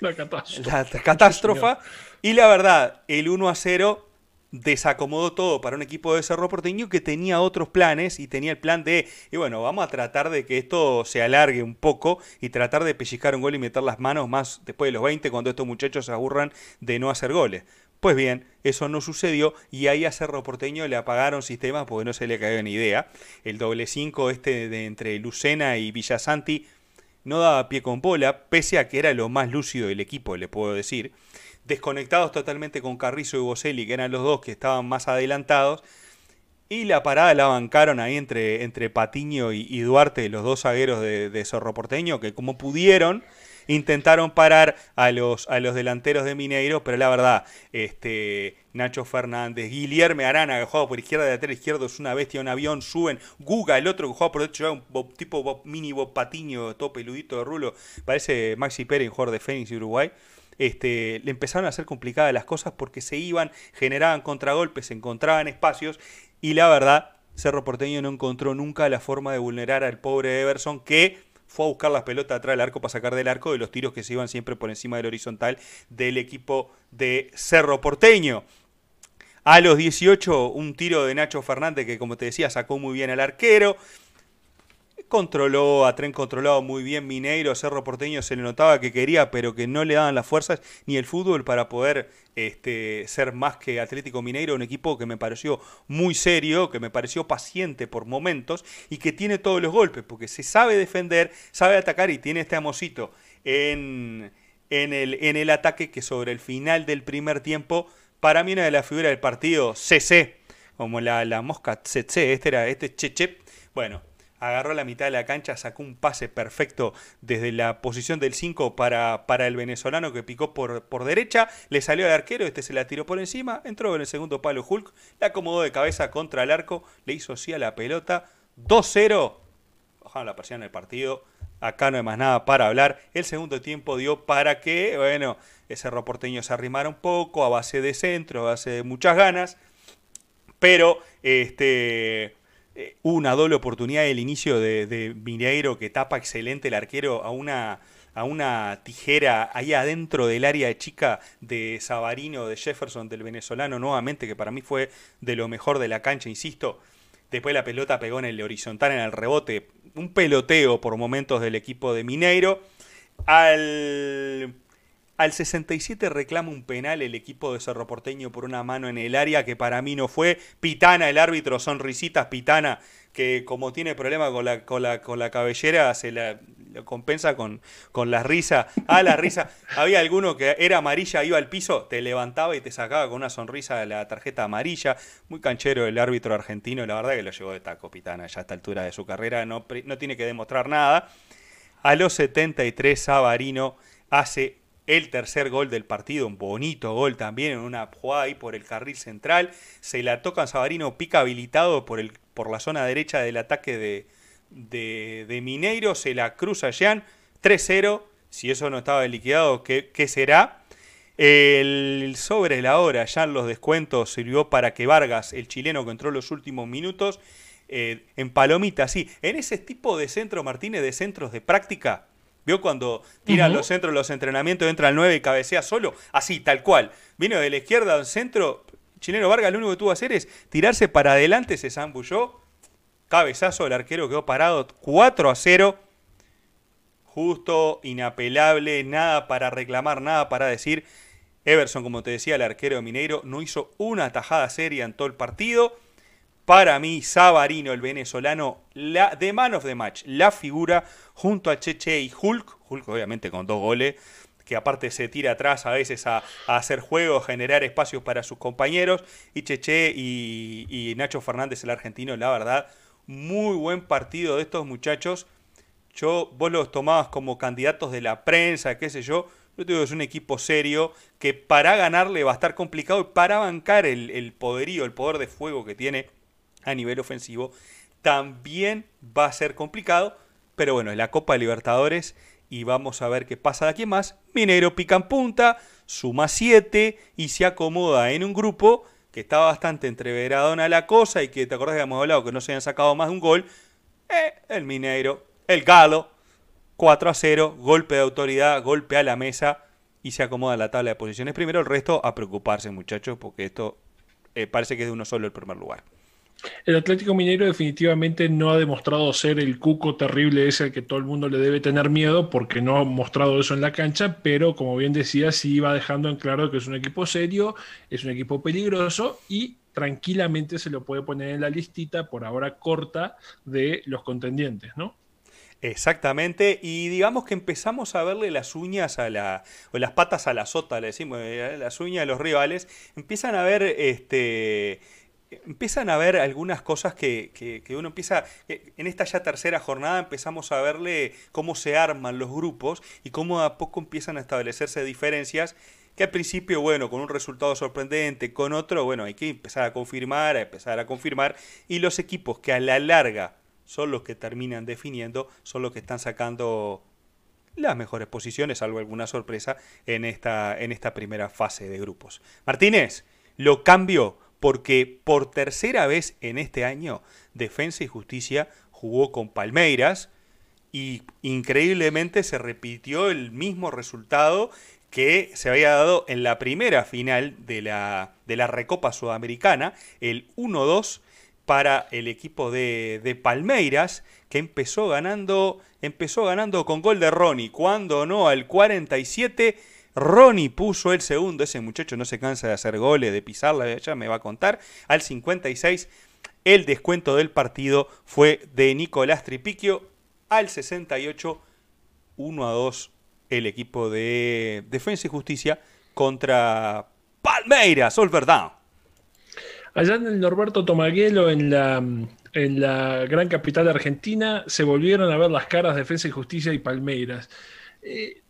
La catástrofe. La catástrofe. y la verdad, el 1 a 0 desacomodó todo para un equipo de Cerro Porteño que tenía otros planes y tenía el plan de, y bueno, vamos a tratar de que esto se alargue un poco y tratar de pellizcar un gol y meter las manos más después de los 20 cuando estos muchachos se aburran de no hacer goles. Pues bien, eso no sucedió y ahí a Cerro Porteño le apagaron sistemas porque no se le cayó ni idea. El doble 5 este de entre Lucena y Villasanti no daba pie con bola, pese a que era lo más lúcido del equipo, le puedo decir desconectados totalmente con Carrizo y Boselli, que eran los dos que estaban más adelantados. Y la parada la bancaron ahí entre, entre Patiño y, Duarte, los dos zagueros de, Zorro Porteño, que como pudieron intentaron parar a los, a los delanteros de Mineiro, pero la verdad, este, Nacho Fernández, Guillermo Arana, que juega por izquierda, de lateral izquierdo, es una bestia, un avión, suben, Guga, el otro que juega por derecho, un tipo mini Bob Patiño, todo peludito de rulo, parece Maxi Pérez, jugador de Fénix y Uruguay este, le empezaron a hacer complicadas las cosas porque se iban, generaban contragolpes, se encontraban espacios y la verdad, Cerro Porteño no encontró nunca la forma de vulnerar al pobre Everson que fue a buscar las pelotas atrás del arco para sacar del arco de los tiros que se iban siempre por encima del horizontal del equipo de Cerro Porteño. A los 18, un tiro de Nacho Fernández que, como te decía, sacó muy bien al arquero controló, a tren controlado muy bien Mineiro, Cerro Porteño se le notaba que quería, pero que no le daban las fuerzas ni el fútbol para poder este, ser más que Atlético Mineiro, un equipo que me pareció muy serio, que me pareció paciente por momentos y que tiene todos los golpes, porque se sabe defender, sabe atacar y tiene este amosito en, en, el, en el ataque que sobre el final del primer tiempo, para mí una de las figuras del partido, CC, como la, la mosca CC, este era este Cheche, bueno, agarró la mitad de la cancha, sacó un pase perfecto desde la posición del 5 para, para el venezolano que picó por, por derecha, le salió al arquero, este se la tiró por encima, entró en el segundo palo Hulk, la acomodó de cabeza contra el arco, le hizo así a la pelota, 2-0, bajaron la presión del partido, acá no hay más nada para hablar, el segundo tiempo dio para que, bueno, ese roporteño se arrimara un poco, a base de centro, a base de muchas ganas, pero este eh, una doble oportunidad del inicio de, Mineiro que tapa excelente el arquero a una, a una tijera ahí adentro del área de chica de Sabarino, de Jefferson, del venezolano nuevamente, que para mí fue de lo mejor de la cancha, insisto. Después la pelota pegó en el horizontal, en el rebote. Un peloteo por momentos del equipo de Mineiro. Al al 67 reclama un penal el equipo de Cerro Porteño por una mano en el área que para mí no fue. Pitana, el árbitro, sonrisitas, Pitana, que como tiene problema con la, con la, con la cabellera, se la compensa con, con la risa. Ah, la risa. Había alguno que era amarilla, iba al piso, te levantaba y te sacaba con una sonrisa la tarjeta amarilla. Muy canchero el árbitro argentino, la verdad que lo llevó de taco Pitana ya a esta altura de su carrera, no, no tiene que demostrar nada. A los 73, Sabarino hace el tercer gol del partido, un bonito gol también en una jugada ahí por el carril central. Se la toca Sabarino, pica habilitado por, el, por la zona derecha del ataque de, de, Mineiro. Se la cruza Jean, 3-0. Si eso no estaba liquidado, ¿qué, qué será? El sobre la hora, ya en los descuentos, sirvió para que Vargas, el chileno que entró en los últimos minutos, eh, en palomita, sí, en ese tipo de centro, Martínez, de centros de práctica, ¿Vio cuando tiran los centros, los entrenamientos, entra al 9 y cabecea solo? Así, tal cual. Vino de la izquierda al centro. Chileno Vargas lo único que tuvo que hacer es tirarse para adelante, se zambulló. Cabezazo, el arquero quedó parado 4 a 0. Justo, inapelable, nada para reclamar, nada para decir. Everson, como te decía, el arquero de Mineiro, no hizo una tajada seria en todo el partido. Para mí, Sabarino, el venezolano, la, de man of the match, la figura junto a Cheche y Hulk, Hulk obviamente con dos goles, que aparte se tira atrás a veces a, hacer juegos, generar espacios para sus compañeros, y Cheche y, y Nacho Fernández, el argentino, la verdad, muy buen partido de estos muchachos. Yo, vos los tomabas como candidatos de la prensa, qué sé yo, yo digo que es un equipo serio que para ganarle va a estar complicado y para bancar el poderío, el poder de fuego que tiene a nivel ofensivo, también va a ser complicado. Pero bueno, es la Copa de Libertadores y vamos a ver qué pasa de aquí más. Minero pica en punta, suma 7 y se acomoda en un grupo que está bastante entreveradona la cosa y que te acordás que habíamos hablado que no se habían sacado más de un gol. Eh, el Mineiro, el Galo, 4 a 0, golpe de autoridad, golpe a la mesa y se acomoda la tabla de posiciones. Primero el resto a preocuparse muchachos porque esto eh, parece que es de uno solo el primer lugar. El Atlético Mineiro definitivamente no ha demostrado ser el cuco terrible ese al que todo el mundo le debe tener miedo porque no ha mostrado eso en la cancha, pero como bien decía, sí va dejando en claro que es un equipo serio, es un equipo peligroso y tranquilamente se lo puede poner en la listita por ahora corta de los contendientes, ¿no? Exactamente, y digamos que empezamos a verle las uñas a la, o las patas a la sota, le decimos, eh, las uñas de los rivales, empiezan a ver, este, empiezan a ver algunas cosas que, que, uno empieza, en esta ya tercera jornada empezamos a verle cómo se arman los grupos y cómo a poco empiezan a establecerse diferencias que al principio, bueno, con un resultado sorprendente, con otro, bueno, hay que empezar a confirmar, a empezar a confirmar, y los equipos que a la larga son los que terminan definiendo, son los que están sacando las mejores posiciones, salvo alguna sorpresa, en esta, en esta primera fase de grupos. Martínez, lo cambio porque por tercera vez en este año Defensa y Justicia jugó con Palmeiras y increíblemente se repitió el mismo resultado que se había dado en la primera final de la, de la Recopa Sudamericana, el 1-2 para el equipo de, Palmeiras, que empezó ganando, empezó ganando con gol de Ronnie, cuando no al 47. Ronnie puso el segundo, ese muchacho no se cansa de hacer goles, de pisarla, ya me va a contar. Al 56, el descuento del partido fue de Nicolás Tripiquio. Al 68, 1 a 2, el equipo de Defensa y Justicia contra Palmeiras, Down. Allá en el Norberto Tomaguelo, en la, en la gran capital Argentina, se volvieron a ver las caras Defensa y Justicia y Palmeiras. Eh,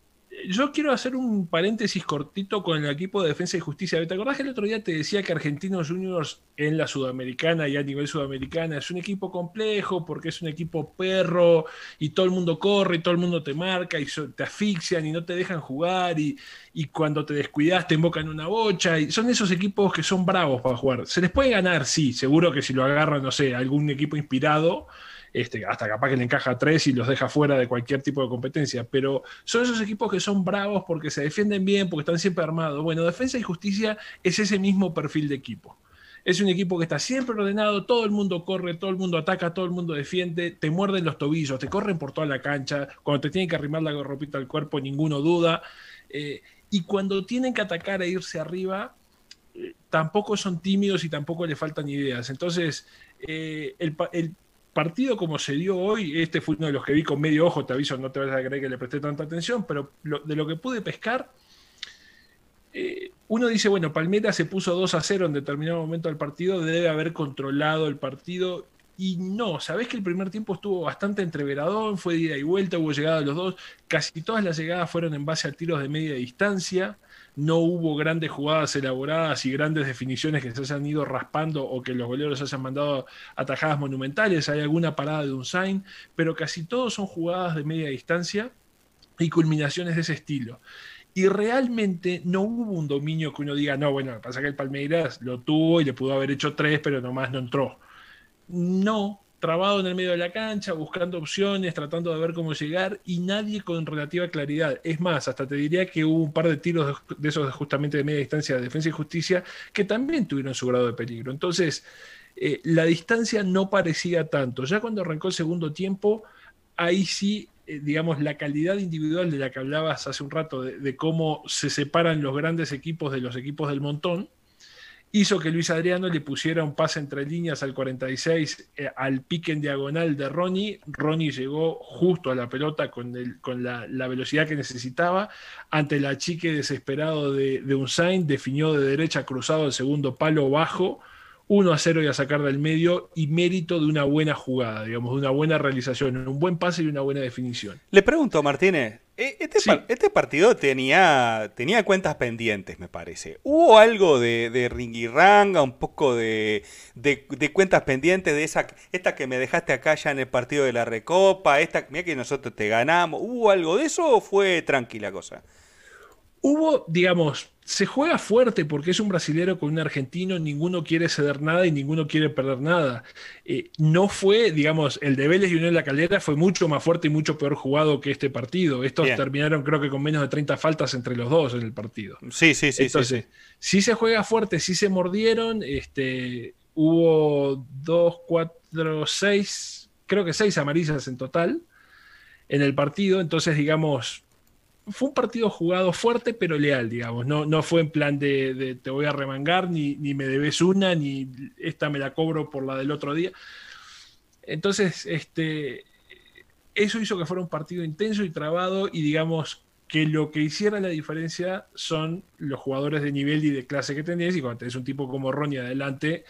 yo quiero hacer un paréntesis cortito con el equipo de Defensa y Justicia. ¿Te acordás que el otro día te decía que Argentinos Juniors en la Sudamericana y a nivel sudamericana es un equipo complejo porque es un equipo perro y todo el mundo corre y todo el mundo te marca y te asfixian y no te dejan jugar y, y cuando te descuidas te invocan una bocha y son esos equipos que son bravos para jugar. Se les puede ganar, sí, seguro que si lo agarran, no sé, algún equipo inspirado este, hasta capaz que le encaja tres y los deja fuera de cualquier tipo de competencia, pero son esos equipos que son bravos porque se defienden bien, porque están siempre armados. Bueno, Defensa y Justicia es ese mismo perfil de equipo. Es un equipo que está siempre ordenado, todo el mundo corre, todo el mundo ataca, todo el mundo defiende, te muerden los tobillos, te corren por toda la cancha, cuando te tienen que arrimar la ropita al cuerpo, ninguno duda. Eh, y cuando tienen que atacar e irse arriba, eh, tampoco son tímidos y tampoco le faltan ideas. Entonces, eh, el, el, partido como se dio hoy, este fue uno de los que vi con medio ojo, te aviso, no te vas a creer que le presté tanta atención, pero de lo que pude pescar, eh, uno dice, bueno, Palmeiras se puso 2 a 0 en determinado momento del partido, debe haber controlado el partido. Y no, sabés que el primer tiempo estuvo bastante entreveradón, fue ida y vuelta, hubo llegada de los dos, casi todas las llegadas fueron en base a tiros de media distancia no hubo grandes jugadas elaboradas y grandes definiciones que se hayan ido raspando o que los goleadores hayan mandado atajadas monumentales. Hay alguna parada de un sign, pero casi todos son jugadas de media distancia y culminaciones de ese estilo. Y realmente no hubo un dominio que uno diga, no, bueno, pasa que el Palmeiras lo tuvo y le pudo haber hecho tres, pero nomás no entró. No, trabado en el medio de la cancha, buscando opciones, tratando de ver cómo llegar y nadie con relativa claridad. Es más, hasta te diría que hubo un par de tiros de esos justamente de media distancia de defensa y justicia que también tuvieron su grado de peligro. Entonces, eh, la distancia no parecía tanto. Ya cuando arrancó el segundo tiempo, ahí sí, eh, digamos, la calidad individual de la que hablabas hace un rato, de cómo se separan los grandes equipos de los equipos del montón, hizo que Luis Adriano le pusiera un pase entre líneas al 46 eh, al pique en diagonal de Ronnie. Ronnie llegó justo a la pelota con, la, velocidad que necesitaba. Ante la chique desesperado de, de Unsain, definió de derecha cruzado el segundo palo bajo 1 a 0 y a sacar del medio y mérito de una buena jugada, digamos, de una buena realización, un buen pase y una buena definición. Le pregunto, Martínez, eh, este, este, partido tenía, tenía cuentas pendientes, me parece. ¿Hubo algo de, de ringirranga, un poco de, de, cuentas pendientes de esa, esta que me dejaste acá ya en el partido de la Recopa, esta, mira que nosotros te ganamos? ¿Hubo algo de eso o fue tranquila cosa? Hubo, digamos, se juega fuerte porque es un brasilero con un argentino, ninguno quiere ceder nada y ninguno quiere perder nada. Eh, no fue, digamos, el de Vélez y Unión de la Calera fue mucho más fuerte y mucho peor jugado que este partido. Estos terminaron creo que con menos de 30 faltas entre los dos en el partido. Sí, sí, sí. Entonces, sí, se juega fuerte, sí se mordieron, este, hubo dos, cuatro, seis, creo que seis amarillas en total en el partido, entonces digamos fue un partido jugado fuerte pero leal, digamos. No, no fue en plan de, te voy a remangar, ni, me debes una, ni esta me la cobro por la del otro día. Entonces, este, eso hizo que fuera un partido intenso y trabado y digamos que lo que hiciera la diferencia son los jugadores de nivel y de clase que tenés y cuando tenés un tipo como Ronnie adelante,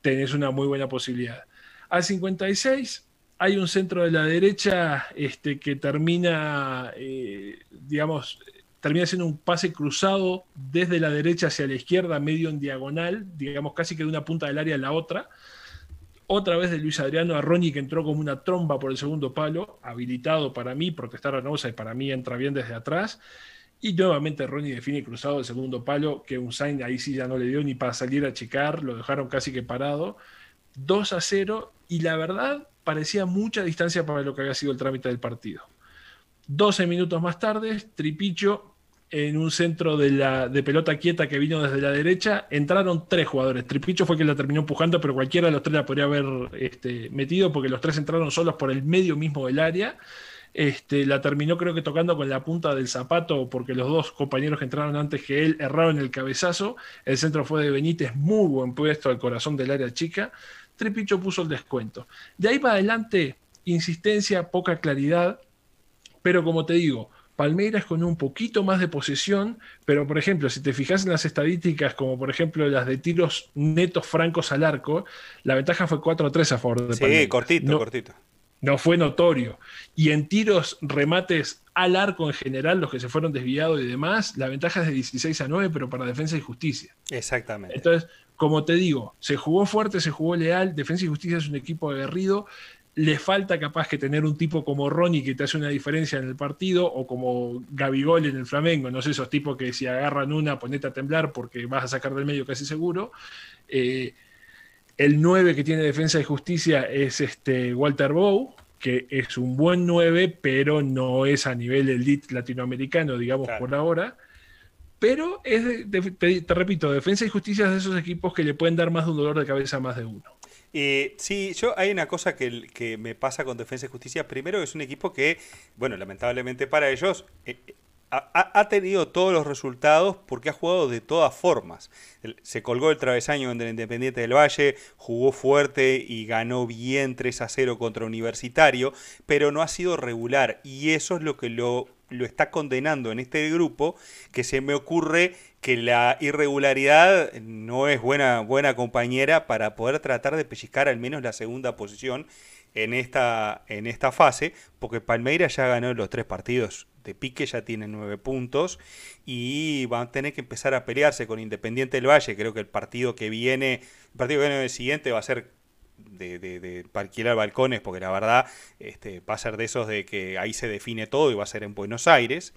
tenés una muy buena posibilidad. Al 56 hay un centro de la derecha este, que termina, eh, digamos, termina siendo un pase cruzado desde la derecha hacia la izquierda, medio en diagonal, digamos, casi que de una punta del área a la otra. Otra vez de Luis Adriano a Ronnie que entró como una tromba por el segundo palo, habilitado para mí, protestar a Nosa y para mí entra bien desde atrás. Y nuevamente Ronnie define cruzado el segundo palo, que un sign ahí sí ya no le dio ni para salir a checar, lo dejaron casi que parado. 2 a 0 y la verdad parecía mucha distancia para lo que había sido el trámite del partido. 12 minutos más tarde, Tripicho en un centro de, la, de pelota quieta que vino desde la derecha, entraron tres jugadores. Tripicho fue quien la terminó empujando, pero cualquiera de los tres la podría haber este, metido porque los tres entraron solos por el medio mismo del área. Este, la terminó creo que tocando con la punta del zapato porque los dos compañeros que entraron antes que él erraron el cabezazo. El centro fue de Benítez, muy buen puesto al corazón del área chica. Trepicho puso el descuento. De ahí para adelante, insistencia, poca claridad, pero como te digo, Palmeiras con un poquito más de posesión, pero por ejemplo, si te fijas en las estadísticas, como por ejemplo las de tiros netos francos al arco, la ventaja fue 4-3 a favor de Palmeiras. Sí, cortito, cortito. No fue notorio. Y en tiros, remates al arco en general, los que se fueron desviados y demás, la ventaja es de 16 a 9, pero para defensa y justicia. Exactamente. Entonces, como te digo, se jugó fuerte, se jugó leal, Defensa y Justicia es un equipo aguerrido, le falta capaz que tener un tipo como Ronnie que te hace una diferencia en el partido, o como Gabigol en el Flamengo, no sé, esos tipos que si agarran una, ponete a temblar porque vas a sacar del medio casi seguro. Eh, el 9 que tiene Defensa y Justicia es este Walter Bow, que es un buen 9, pero no es a nivel elite latinoamericano, digamos, por ahora. Pero es, te, repito, defensa y justicia es de esos equipos que le pueden dar más de un dolor de cabeza a más de uno. Eh, sí, yo hay una cosa que, me pasa con Defensa y Justicia. Primero, es un equipo que, bueno, lamentablemente para ellos, eh, ha, tenido todos los resultados porque ha jugado de todas formas. Se colgó el travesaño en el Independiente del Valle, jugó fuerte y ganó bien 3 a 0 contra Universitario, pero no ha sido regular y eso es lo que lo, lo está condenando en este grupo, que se me ocurre que la irregularidad no es buena, buena compañera para poder tratar de pellizcar al menos la segunda posición en esta, en esta fase, porque Palmeiras ya ganó los tres partidos de pique, ya tiene nueve puntos y van a tener que empezar a pelearse con Independiente del Valle. Creo que el partido que viene, el partido que viene el siguiente va a ser de, de, alquilar balcones, porque la verdad este, va a ser de esos de que ahí se define todo y va a ser en Buenos Aires.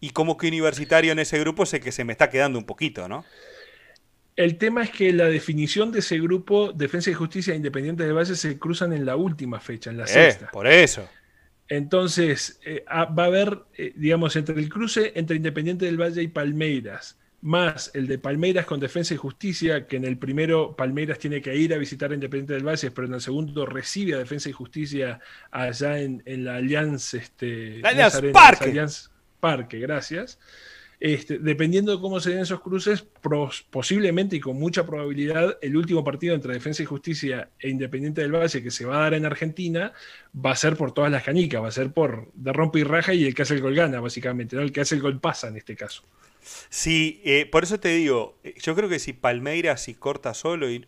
Y como que universitario en ese grupo sé que se me está quedando un poquito, ¿no? El tema es que la definición de ese grupo, Defensa y Justicia e Independiente de Valle, se cruzan en la última fecha, en la eh, sexta. Por eso. Entonces, eh, ah, va a haber, eh, digamos, entre el cruce entre Independiente del Valle y Palmeiras, más el de Palmeiras con Defensa y Justicia, que en el primero Palmeiras tiene que ir a visitar a Independiente del Valle, pero en el segundo recibe a Defensa y Justicia allá en, la Alianza, este, Parque. Parque, gracias. Este, dependiendo de cómo se den esos cruces, posiblemente y con mucha probabilidad, el último partido entre Defensa y Justicia e Independiente del Valle que se va a dar en Argentina va a ser por todas las canicas, va a ser por de rompe y raja y el que hace el gol gana, básicamente, ¿no? el que hace el gol pasa en este caso. Sí, eh, por eso te digo, eh, yo creo que si Palmeiras si corta solo y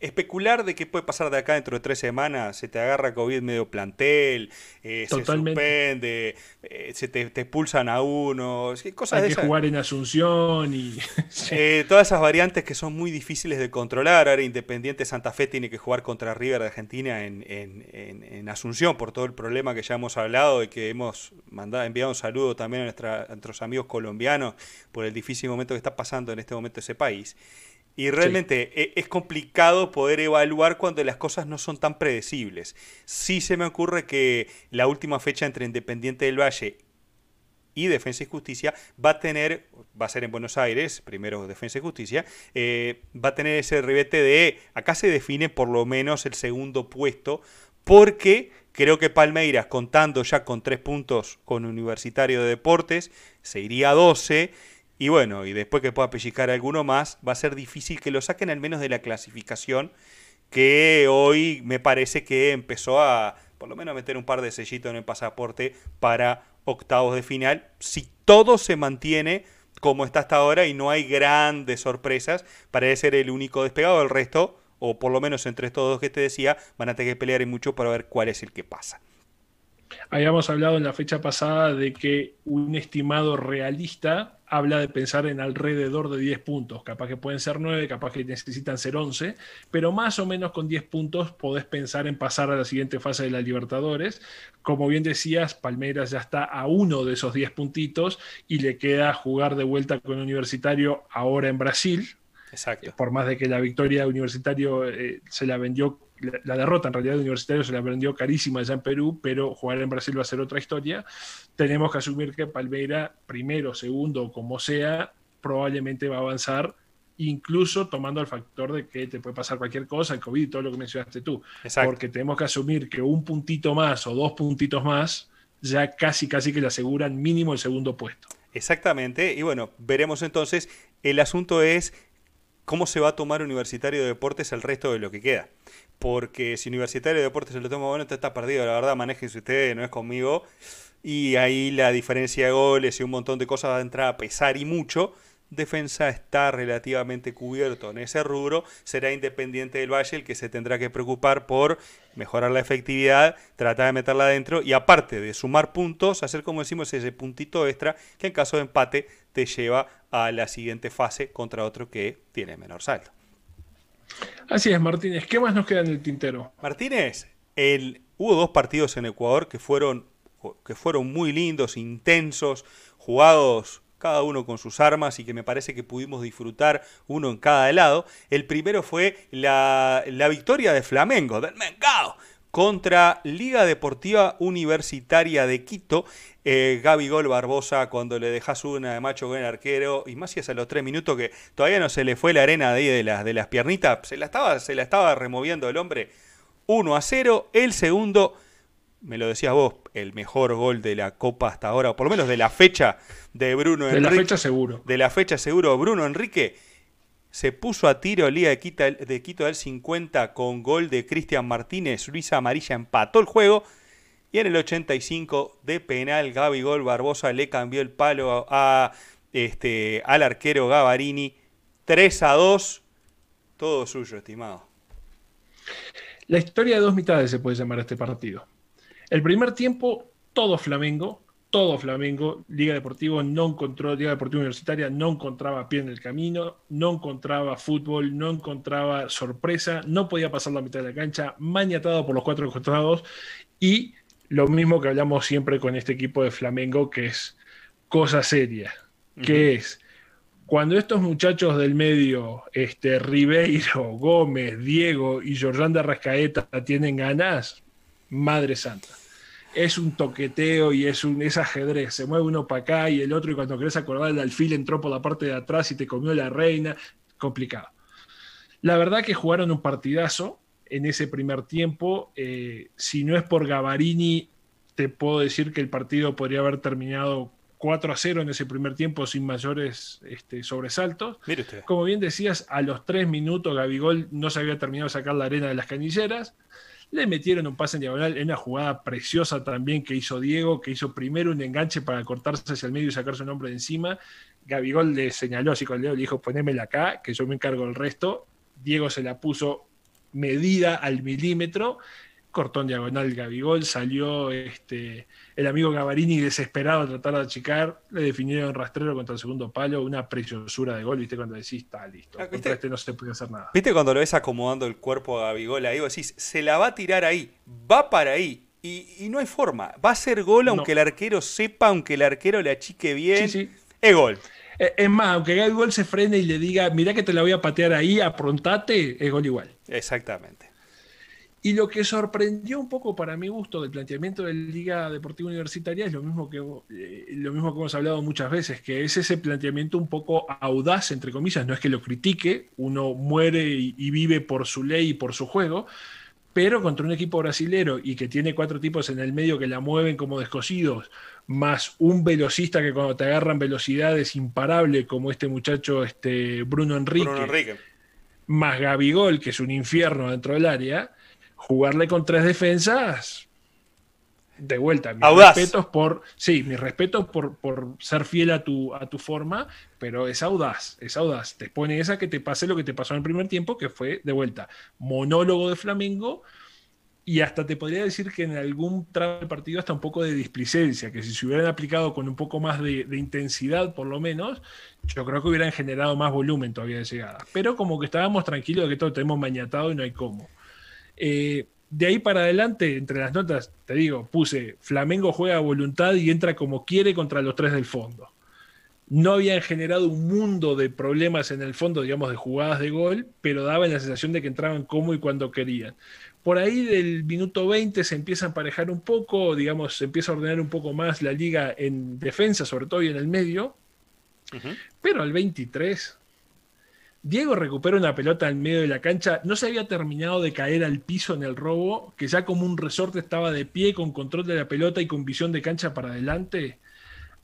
especular de qué puede pasar de acá dentro de tres semanas, se te agarra COVID medio plantel, eh, se suspende, eh, se te, expulsan a uno, cosas Hay que jugar en Asunción y... Eh, todas esas variantes que son muy difíciles de controlar. Ahora Independiente Santa Fe tiene que jugar contra River de Argentina en, en, Asunción por todo el problema que ya hemos hablado y que hemos mandado, enviado un saludo también a, nuestra, a nuestros amigos colombianos por el difícil momento que está pasando en este momento ese país. Y realmente e, es complicado poder evaluar cuando las cosas no son tan predecibles. Sí se me ocurre que la última fecha entre Independiente del Valle y Defensa y Justicia va a tener, va a ser en Buenos Aires, primero Defensa y Justicia, eh, va a tener ese ribete de, acá se define por lo menos el segundo puesto, porque creo que Palmeiras, contando ya con tres puntos con Universitario de Deportes, se iría a 12 y bueno, y después que pueda pellizcar alguno más, va a ser difícil que lo saquen al menos de la clasificación, que hoy me parece que empezó a por lo menos meter un par de sellitos en el pasaporte para octavos de final, si todo se mantiene como está hasta ahora y no hay grandes sorpresas, parece ser el único despegado, el resto, o por lo menos entre estos dos que te decía, van a tener que pelear mucho para ver cuál es el que pasa. Habíamos hablado en la fecha pasada de que un estimado realista habla de pensar en alrededor de 10 puntos. Capaz que pueden ser 9, capaz que necesitan ser 11, pero más o menos con 10 puntos podés pensar en pasar a la siguiente fase de la Libertadores. Como bien decías, Palmeiras ya está a uno de esos 10 puntitos y le queda jugar de vuelta con Universitario ahora en Brasil. Exacto. Por más de que la victoria de Universitario eh, se la vendió la, derrota en realidad de Universitario se la vendió carísima allá en Perú, pero jugar en Brasil va a ser otra historia. Tenemos que asumir que Palmeira, primero, segundo, como sea, probablemente va a avanzar, incluso tomando el factor de que te puede pasar cualquier cosa, el COVID y todo lo que mencionaste tú. Porque tenemos que asumir que un puntito más o dos puntitos más ya casi, casi que le aseguran mínimo el segundo puesto. Exactamente, y bueno, veremos entonces. El asunto es cómo se va a tomar Universitario de Deportes el resto de lo que queda porque si Universitario de Deportes se lo toma bueno, está perdido. La verdad, manéjense ustedes, no es conmigo. Y ahí la diferencia de goles y un montón de cosas va a entrar a pesar y mucho. Defensa está relativamente cubierto en ese rubro. Será Independiente del Valle el que se tendrá que preocupar por mejorar la efectividad, tratar de meterla adentro y aparte de sumar puntos, hacer como decimos ese puntito extra que en caso de empate te lleva a la siguiente fase contra otro que tiene menor salto. Así es, Martínez. ¿Qué más nos queda en el tintero? Martínez, el, hubo dos partidos en Ecuador que fueron, que fueron muy lindos, intensos, jugados cada uno con sus armas y que me parece que pudimos disfrutar uno en cada lado. El primero fue la, la victoria de Flamengo, del Mengao, contra Liga Deportiva Universitaria de Quito. Eh, Gaby Gol Barbosa, cuando le dejas una de macho con el arquero, y más si es a los tres minutos que todavía no se le fue la arena de, ahí de, las, de las piernitas, se la, estaba, se la estaba removiendo el hombre. 1 a 0. El segundo, me lo decías vos, el mejor gol de la Copa hasta ahora, o por lo menos de la fecha de Bruno Enrique. De la fecha seguro. De la fecha seguro, Bruno Enrique se puso a tiro de Quito, de Quito del 50 con gol de Cristian Martínez. Luisa Amarilla empató el juego. Y en el 85 de penal, Gaby Gol Barbosa le cambió el palo a, este, al arquero Gavarini. 3 a 2. Todo suyo, estimado. La historia de dos mitades se puede llamar este partido. El primer tiempo, todo Flamengo, todo Flamengo, Liga Deportiva no encontró, Liga Deportiva Universitaria no encontraba pie en el camino, no encontraba fútbol, no encontraba sorpresa, no podía pasar la mitad de la cancha, maniatado por los cuatro costados y lo mismo que hablamos siempre con este equipo de Flamengo, que es cosa seria, que es cuando estos muchachos del medio, este, Ribeiro, Gómez, Diego y Jordán de Rascaeta tienen ganas, Madre Santa es un toqueteo y es un es ajedrez. Se mueve uno para acá y el otro, y cuando querés acordar, el alfil entró por la parte de atrás y te comió la reina. Complicado. La verdad que jugaron un partidazo en ese primer tiempo. Eh, si no es por Gavarini, te puedo decir que el partido podría haber terminado 4 a 0 en ese primer tiempo sin mayores este, sobresaltos. Como bien decías, a los 3 minutos Gabigol no se había terminado de sacar la arena de las canilleras. Le metieron un pase en diagonal en una jugada preciosa también que hizo Diego, que hizo primero un enganche para cortarse hacia el medio y sacarse un hombre de encima. Gabigol le señaló así con el dedo, le dijo, ponémela acá, que yo me encargo del resto. Diego se la puso medida al milímetro cortón diagonal Gabigol, salió este, el amigo Gavarini desesperado a tratar de achicar, le definieron rastrero contra el segundo palo, una preciosura de gol, viste, cuando decís, está listo, ah, contra este no se puede hacer nada. Viste cuando lo ves acomodando el cuerpo a Gabigol ahí, vos decís, se la va a tirar ahí, va para ahí, y, no hay forma, va a ser gol aunque el arquero sepa, aunque el arquero le achique bien, es gol. Eh, es más, aunque Gabigol se frene y le diga, mirá que te la voy a patear ahí, aprontate, es gol igual. Exactamente. Y lo que sorprendió un poco para mi gusto del planteamiento de Liga Deportiva Universitaria es lo mismo que, eh, lo mismo que hemos hablado muchas veces, que es ese planteamiento un poco audaz, entre comillas, no es que lo critique, uno muere y, vive por su ley y por su juego, pero contra un equipo brasilero y que tiene cuatro tipos en el medio que la mueven como descosidos, más un velocista que cuando te agarran velocidad es imparable, como este muchacho este Bruno Enrique, Bruno Enrique. más Gabigol, que es un infierno dentro del área jugarle con tres defensas, de vuelta, mis respetos por. Sí, mis respetos por, por, ser fiel a tu, a tu forma, pero es audaz, es audaz. Te pone esa que te pase lo que te pasó en el primer tiempo, que fue de vuelta. Monólogo de Flamengo. Y hasta te podría decir que en algún tramo del partido hasta un poco de displicencia, que si se hubieran aplicado con un poco más de, intensidad, por lo menos, yo creo que hubieran generado más volumen todavía de llegada. Pero como que estábamos tranquilos de que todo tenemos mañatado y no hay cómo. Eh, de ahí para adelante, entre las notas, te digo, puse Flamengo juega a voluntad y entra como quiere contra los tres del fondo. No habían generado un mundo de problemas en el fondo, digamos, de jugadas de gol, pero daban la sensación de que entraban como y cuando querían. Por ahí del minuto 20 se empieza a emparejar un poco, digamos, se empieza a ordenar un poco más la liga en defensa, sobre todo y en el medio. Pero al 23 Diego recupera una pelota en medio de la cancha, no se había terminado de caer al piso en el robo, que ya como un resorte estaba de pie con control de la pelota y con visión de cancha para adelante.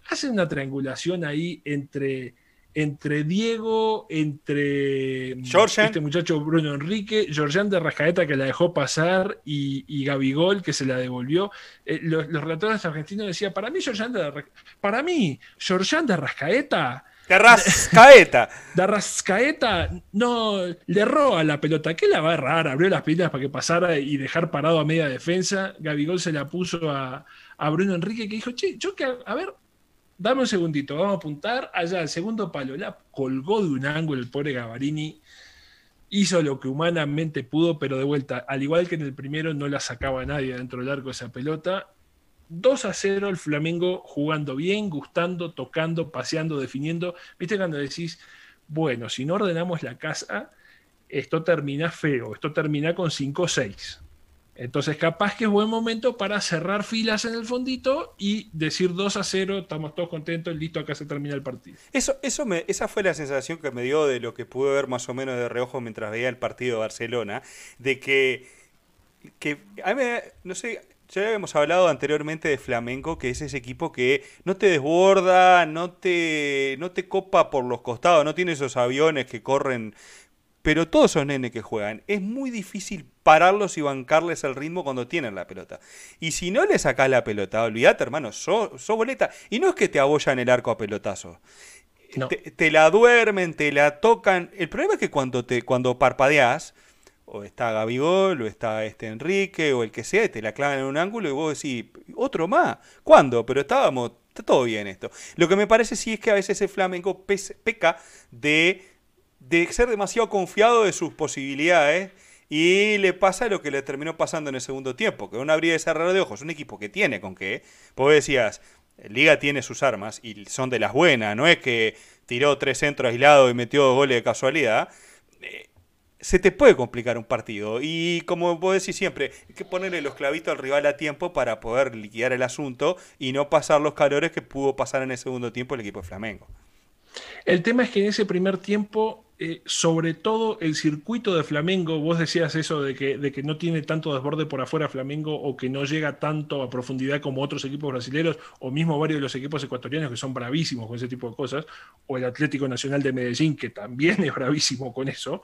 Hace una triangulación ahí entre, entre Diego, entre este muchacho Bruno Enrique, Georgian de Rascaeta que la dejó pasar y, y Gabigol que se la devolvió. Eh, los, relatores argentinos decían, para mí Georgian de, para mí, Georgian de Rascaeta de Rascaeta. De Rascaeta no le roba la pelota. ¿Qué la va a errar? Abrió las piernas para que pasara y dejar parado a media defensa. Gabigol se la puso a, Bruno Enrique que dijo, che, yo que, a ver, dame un segundito, vamos a apuntar allá al segundo palo. La colgó de un ángulo el pobre Gavarini. Hizo lo que humanamente pudo, pero de vuelta, al igual que en el primero, no la sacaba nadie dentro del arco esa pelota 2 a 0 el Flamengo jugando bien, gustando, tocando, paseando, definiendo. ¿Viste cuando decís, bueno, si no ordenamos la casa, esto termina feo, esto termina con 5 6. Entonces, capaz que es buen momento para cerrar filas en el fondito y decir 2 a 0, estamos todos contentos, listo, acá se termina el partido. Eso, eso me, esa fue la sensación que me dio de lo que pude ver más o menos de reojo mientras veía el partido de Barcelona, de que, que a mí, no sé, ya hemos hablado anteriormente de Flamengo, que es ese equipo que no te desborda, no te, no te copa por los costados, no tiene esos aviones que corren, pero todos son nenes que juegan. Es muy difícil pararlos y bancarles el ritmo cuando tienen la pelota. Y si no le sacás la pelota, olvídate, hermano, sos so boleta. Y no es que te abollan el arco a pelotazo. Te, la duermen, te la tocan. El problema es que cuando, te, cuando parpadeás, o está Gabigol, o está este Enrique, o el que sea, te la clavan en un ángulo y vos decís, otro más. ¿Cuándo? Pero estábamos, está todo bien esto. Lo que me parece sí es que a veces el flamenco peca de, de ser demasiado confiado de sus posibilidades. Y le pasa lo que le terminó pasando en el segundo tiempo, que un abrir y cerrar de ojos, un equipo que tiene con qué, pues decías, Liga tiene sus armas y son de las buenas, no es que tiró tres centros aislados y metió dos goles de casualidad. Eh, se te puede complicar un partido. Y como vos decís siempre, hay que ponerle los clavitos al rival a tiempo para poder liquidar el asunto y no pasar los calores que pudo pasar en el segundo tiempo el equipo de Flamengo. El tema es que en ese primer tiempo eh, sobre todo el circuito de Flamengo, vos decías eso de que, de que no tiene tanto desborde por afuera Flamengo o que no llega tanto a profundidad como otros equipos brasileños o mismo varios de los equipos ecuatorianos que son bravísimos con ese tipo de cosas, o el Atlético Nacional de Medellín que también es bravísimo con eso.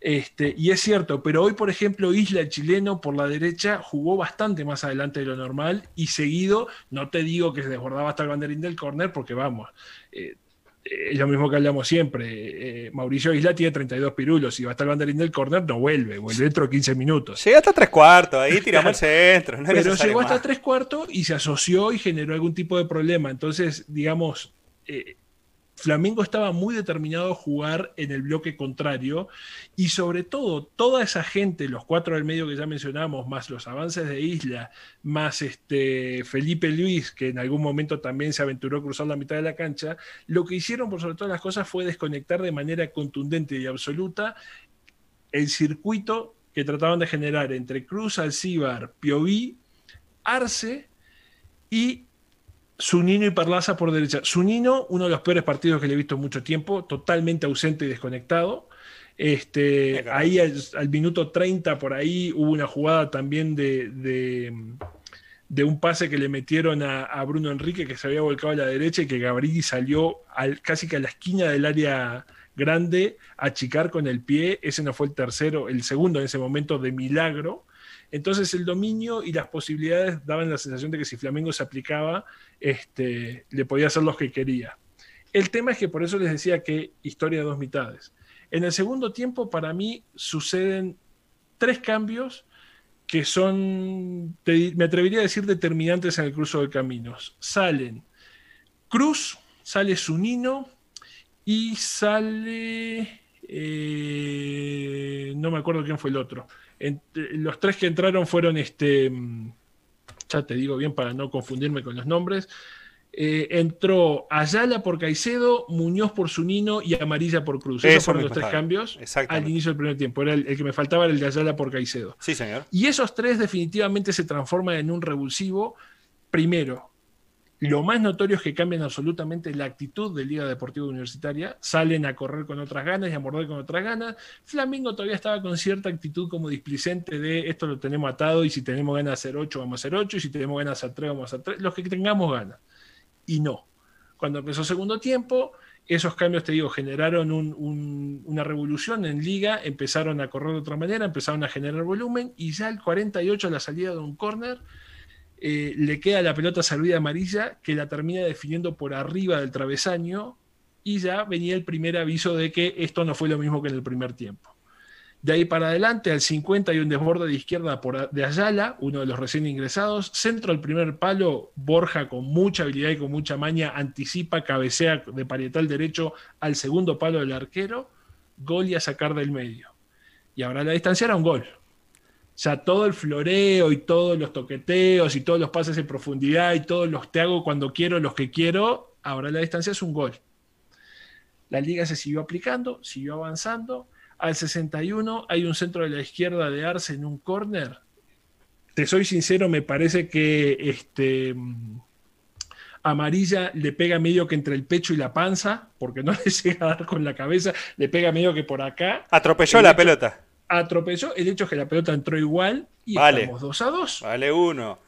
Este, y es cierto, pero hoy, por ejemplo, Isla el chileno por la derecha jugó bastante más adelante de lo normal y seguido, no te digo que se desbordaba hasta el banderín del córner, porque vamos, eh, es lo mismo que hablamos siempre. Eh, Mauricio Isla tiene 32 pirulos. Si va hasta el banderín del córner, no vuelve. Vuelve dentro de 15 minutos. Llega hasta tres cuartos. Ahí tiramos el centro. Pero llegó hasta tres cuartos y se asoció y generó algún tipo de problema. Entonces, digamos, eh, Flamengo estaba muy determinado a jugar en el bloque contrario y sobre todo toda esa gente, los cuatro del medio que ya mencionamos, más los avances de Isla, más este Felipe Luis, que en algún momento también se aventuró a cruzar la mitad de la cancha, lo que hicieron por sobre todas las cosas fue desconectar de manera contundente y absoluta el circuito que trataban de generar entre Cruz, Alcíbar, Pioví, Arce y Zunino y Perlaza por derecha. Zunino, uno de los peores partidos que le he visto en mucho tiempo, totalmente ausente y desconectado. Este, ahí al, minuto 30 por ahí hubo una jugada también de, de, un pase que le metieron a, Bruno Enrique que se había volcado a la derecha y que Gabriel salió al, casi que a la esquina del área grande a achicar con el pie. Ese no fue el tercero, el segundo en ese momento de milagro. Entonces el dominio y las posibilidades daban la sensación de que si Flamengo se aplicaba, este, le podía hacer los que quería. El tema es que por eso les decía que historia de dos mitades. En el segundo tiempo, para mí, suceden tres cambios que son, me atrevería a decir, determinantes en el cruzo de caminos. Salen Cruz, sale Zunino y sale... Eh, no me acuerdo quién fue el otro los tres que entraron fueron este. Ya te digo bien para no confundirme con los nombres. Eh, entró Ayala por Caicedo, Muñoz por Zunino y Amarilla por Cruz. Esos fueron los tres cambios al inicio del primer tiempo. Era el, el, que me faltaba era el de Ayala por Caicedo. Sí, señor. Y esos tres definitivamente se transforman en un revulsivo. Primero, lo más notorio es que cambian absolutamente la actitud de Liga Deportiva Universitaria, salen a correr con otras ganas y a morder con otras ganas. Flamengo todavía estaba con cierta actitud como displicente de esto lo tenemos atado y si tenemos ganas de hacer 8 vamos a hacer 8 y si tenemos ganas de hacer 3 vamos a hacer 3, los que tengamos ganas. Y no. Cuando empezó segundo tiempo, esos cambios, te digo, generaron una revolución en liga, empezaron a correr de otra manera, empezaron a generar volumen y ya el 48 a la salida de un córner eh, le queda la pelota servida amarilla que la termina definiendo por arriba del travesaño y ya venía el primer aviso de que esto no fue lo mismo que en el primer tiempo. De ahí para adelante, al 50 hay un desborde de izquierda por, de Ayala, uno de los recién ingresados. Centro al primer palo, Borja con mucha habilidad y con mucha maña anticipa, cabecea de parietal derecho al segundo palo del arquero. Gol y a sacar del medio. Y ahora la distancia era un gol sea, todo el floreo y todos los toqueteos y todos los pases en profundidad y todos los te hago cuando quiero, los que quiero, ahora la distancia es un gol. La liga se siguió aplicando, siguió avanzando. Al 61 hay un centro de la izquierda de Arce en un córner. Te soy sincero, me parece que este, Amarilla le pega medio que entre el pecho y la panza, porque no le llega a dar con la cabeza, le pega medio que por acá. Atropelló la pelota atropelló. El hecho es que la pelota entró igual y vale. estamos 2 a 2. Vale uno.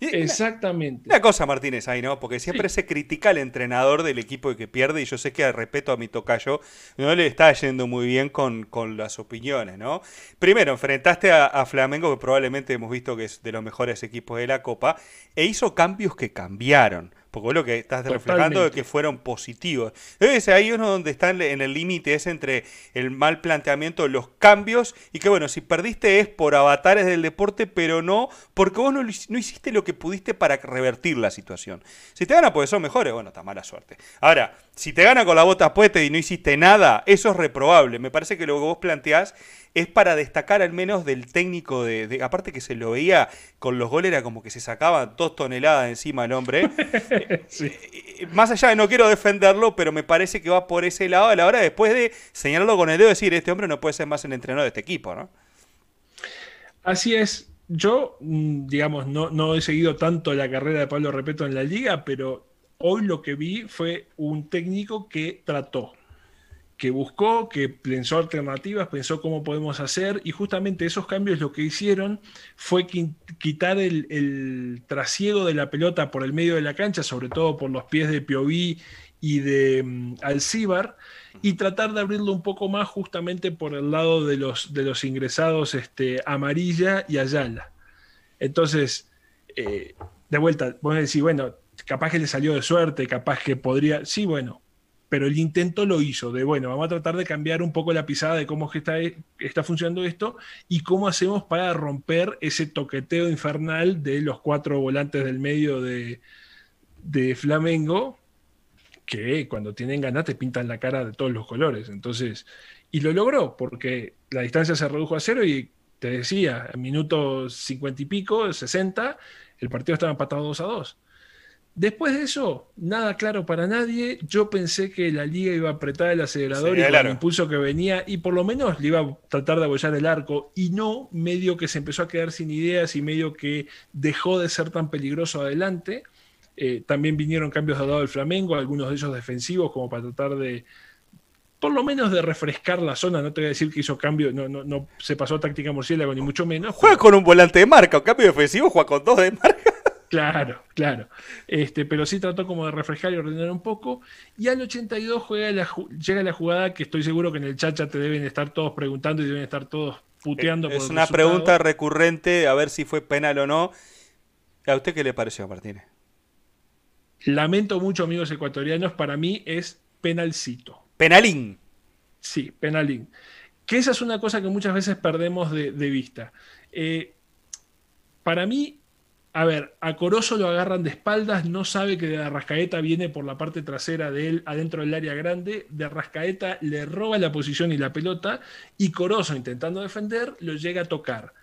Exactamente. Una, cosa, Martínez, ahí, ¿no? Porque siempre se critica al entrenador del equipo que pierde, y yo sé que, respeto a mi tocayo, no le está yendo muy bien con, las opiniones, ¿no? Primero, enfrentaste a, a, Flamengo, que probablemente hemos visto que es de los mejores equipos de la Copa, e hizo cambios que cambiaron. Porque vos lo que estás reflejando es que fueron positivos. Entonces ahí uno donde está en el límite es entre el mal planteamiento, los cambios, y que bueno, si perdiste es por avatares del deporte, pero no porque vos no, no hiciste lo que pudiste para revertir la situación. Si te gana porque son mejores, bueno, está mala suerte. Ahora, si te gana con la bota puesta y no hiciste nada, eso es reprobable. Me parece que lo que vos planteás es para destacar al menos del técnico de, aparte que se lo veía con los goles era como que se sacaba dos toneladas encima el hombre. Más allá de no quiero defenderlo pero me parece que va por ese lado a la hora después de señalarlo con el dedo decir este hombre no puede ser más el entrenador de este equipo ¿no? así es. Yo mm, digamos no, no he seguido tanto la carrera de Pablo Repeto en la liga pero hoy lo que vi fue un técnico que trató que buscó, que pensó alternativas, pensó cómo podemos hacer, y justamente esos cambios lo que hicieron fue quitar el, trasiego de la pelota por el medio de la cancha, sobre todo por los pies de Piovi y de um, Alcíbar, y tratar de abrirlo un poco más justamente por el lado de los, de los ingresados este, Amarilla y Ayala. Entonces, eh, de vuelta, vos decís, bueno, capaz que le salió de suerte, capaz que podría, sí, bueno, pero el intento lo hizo, de bueno, vamos a tratar de cambiar un poco la pisada de cómo está, está funcionando esto y cómo hacemos para romper ese toqueteo infernal de los cuatro volantes del medio de, de Flamengo, que cuando tienen ganas te pintan la cara de todos los colores. Entonces, y lo logró, porque la distancia se redujo a cero y te decía, en minutos cincuenta y pico, 60, el partido estaba empatado 2 a 2. Después de eso, nada claro para nadie. Yo pensé que la liga iba a apretar el acelerador y el impulso que venía, y por lo menos le iba a tratar de abollar el arco, y no medio que se empezó a quedar sin ideas y medio que dejó de ser tan peligroso adelante. Eh, también vinieron cambios al lado del Flamengo, algunos de ellos defensivos, como para tratar de, por lo menos de refrescar la zona. No te voy a decir que hizo cambio, no, no, no se pasó táctica murciélago, ni mucho menos. Juega con un volante de marca, un cambio defensivo, juega con dos de marca. Claro, claro. Este, pero sí trató como de refrescar y ordenar un poco. Y al 82 juega la, llega la jugada que estoy seguro que en el chat ya te deben estar todos preguntando y deben estar todos puteando. Es, una pregunta recurrente a ver si fue penal o no. ¿A usted qué le pareció, Martínez? Lamento mucho, amigos ecuatorianos, para mí es penalcito. Penalín. Sí, penalín. Que esa es una cosa que muchas veces perdemos de, vista. Eh, para mí, a ver, a Corozo lo agarran de espaldas, no sabe que de Arrascaeta viene por la parte trasera de él, adentro del área grande. De Arrascaeta le roba la posición y la pelota, y Corozo, intentando defender, lo llega a tocar.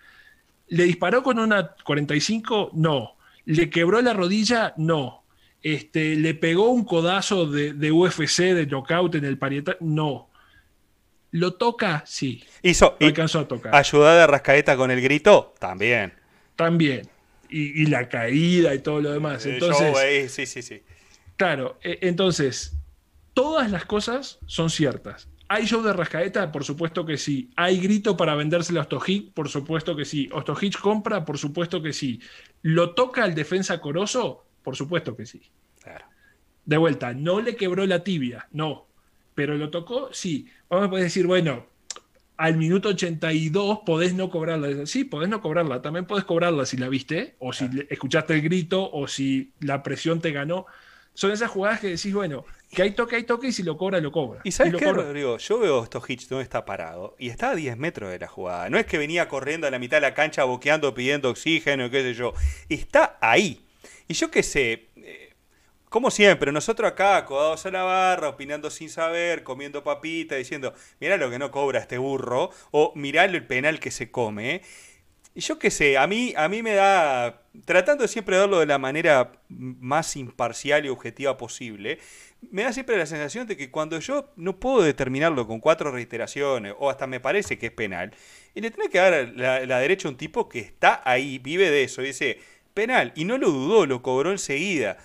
¿Le disparó con una 45? No. ¿Le quebró la rodilla? No. Este, ¿Le pegó un codazo de, UFC, de knockout en el parietal? No. ¿Lo toca? Sí. Hizo, lo alcanzó a tocar. ¿Ayuda de Rascaeta con el grito? También. También. Y, la caída y todo lo demás. Entonces, sí, sí, sí. Claro, e, entonces, todas las cosas son ciertas. ¿Hay show de Rascaeta? Por supuesto que sí. ¿Hay grito para vendérselo a Ostojic? Por supuesto que sí. ¿Ostojic compra? Por supuesto que sí. ¿Lo toca el defensa Corozo? Por supuesto que sí. De vuelta, no le quebró la tibia, no. Pero lo tocó, sí. Vamos a poder decir, bueno, al minuto 82 podés no cobrarla. Sí, podés no cobrarla. También podés cobrarla si la viste, o si escuchaste el grito, o si la presión te ganó. Son esas jugadas que decís, bueno, que hay toque, hay toque, y si lo cobra, lo cobra. ¿Y sabes qué, Rodrigo? Yo veo estos hits donde está parado, y está a 10 metros de la jugada. No es que venía corriendo a la mitad de la cancha, boqueando, pidiendo oxígeno, qué sé yo. Está ahí. Y yo qué sé, como siempre, nosotros acá, acodados a la barra, opinando sin saber, comiendo papita, diciendo, mirá lo que no cobra este burro, o mirá el penal que se come. Y yo qué sé, a mí, a mí me da, tratando siempre de verlo de la manera más imparcial y objetiva posible, me da siempre la sensación de que cuando yo no puedo determinarlo con cuatro reiteraciones, o hasta me parece que es penal, y le tiene que dar la, la derecha a un tipo que está ahí, vive de eso, dice, penal. Y no lo dudó, lo cobró enseguida.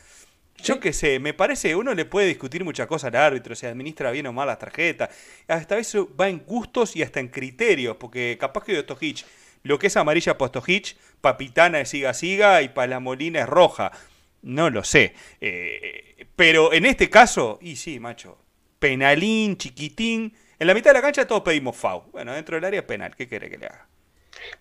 Yo qué sé, me parece, uno le puede discutir muchas cosas al árbitro, se administra bien o mal las tarjetas. Hasta a veces va en gustos y hasta en criterios, porque capaz que Ostojic, lo que es amarilla para Ostojic, Papitana es siga siga y para la Molina es roja. No lo sé. Eh, pero en este caso, y sí, macho, penalín, chiquitín. En la mitad de la cancha todos pedimos FAU. Bueno, dentro del área penal, ¿qué quiere que le haga?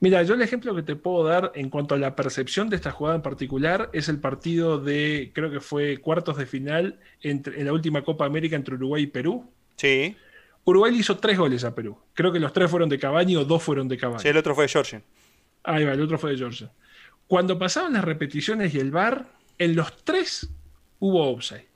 Mira, yo el ejemplo que te puedo dar en cuanto a la percepción de esta jugada en particular es el partido de, creo que fue cuartos de final entre, en la última Copa América entre Uruguay y Perú. Sí. Uruguay le hizo tres goles a Perú. Creo que los tres fueron de Cavani o dos fueron de Cavani. Sí, el otro fue de George. Ahí va, el otro fue de George. Cuando pasaban las repeticiones y el VAR, en los tres hubo offside.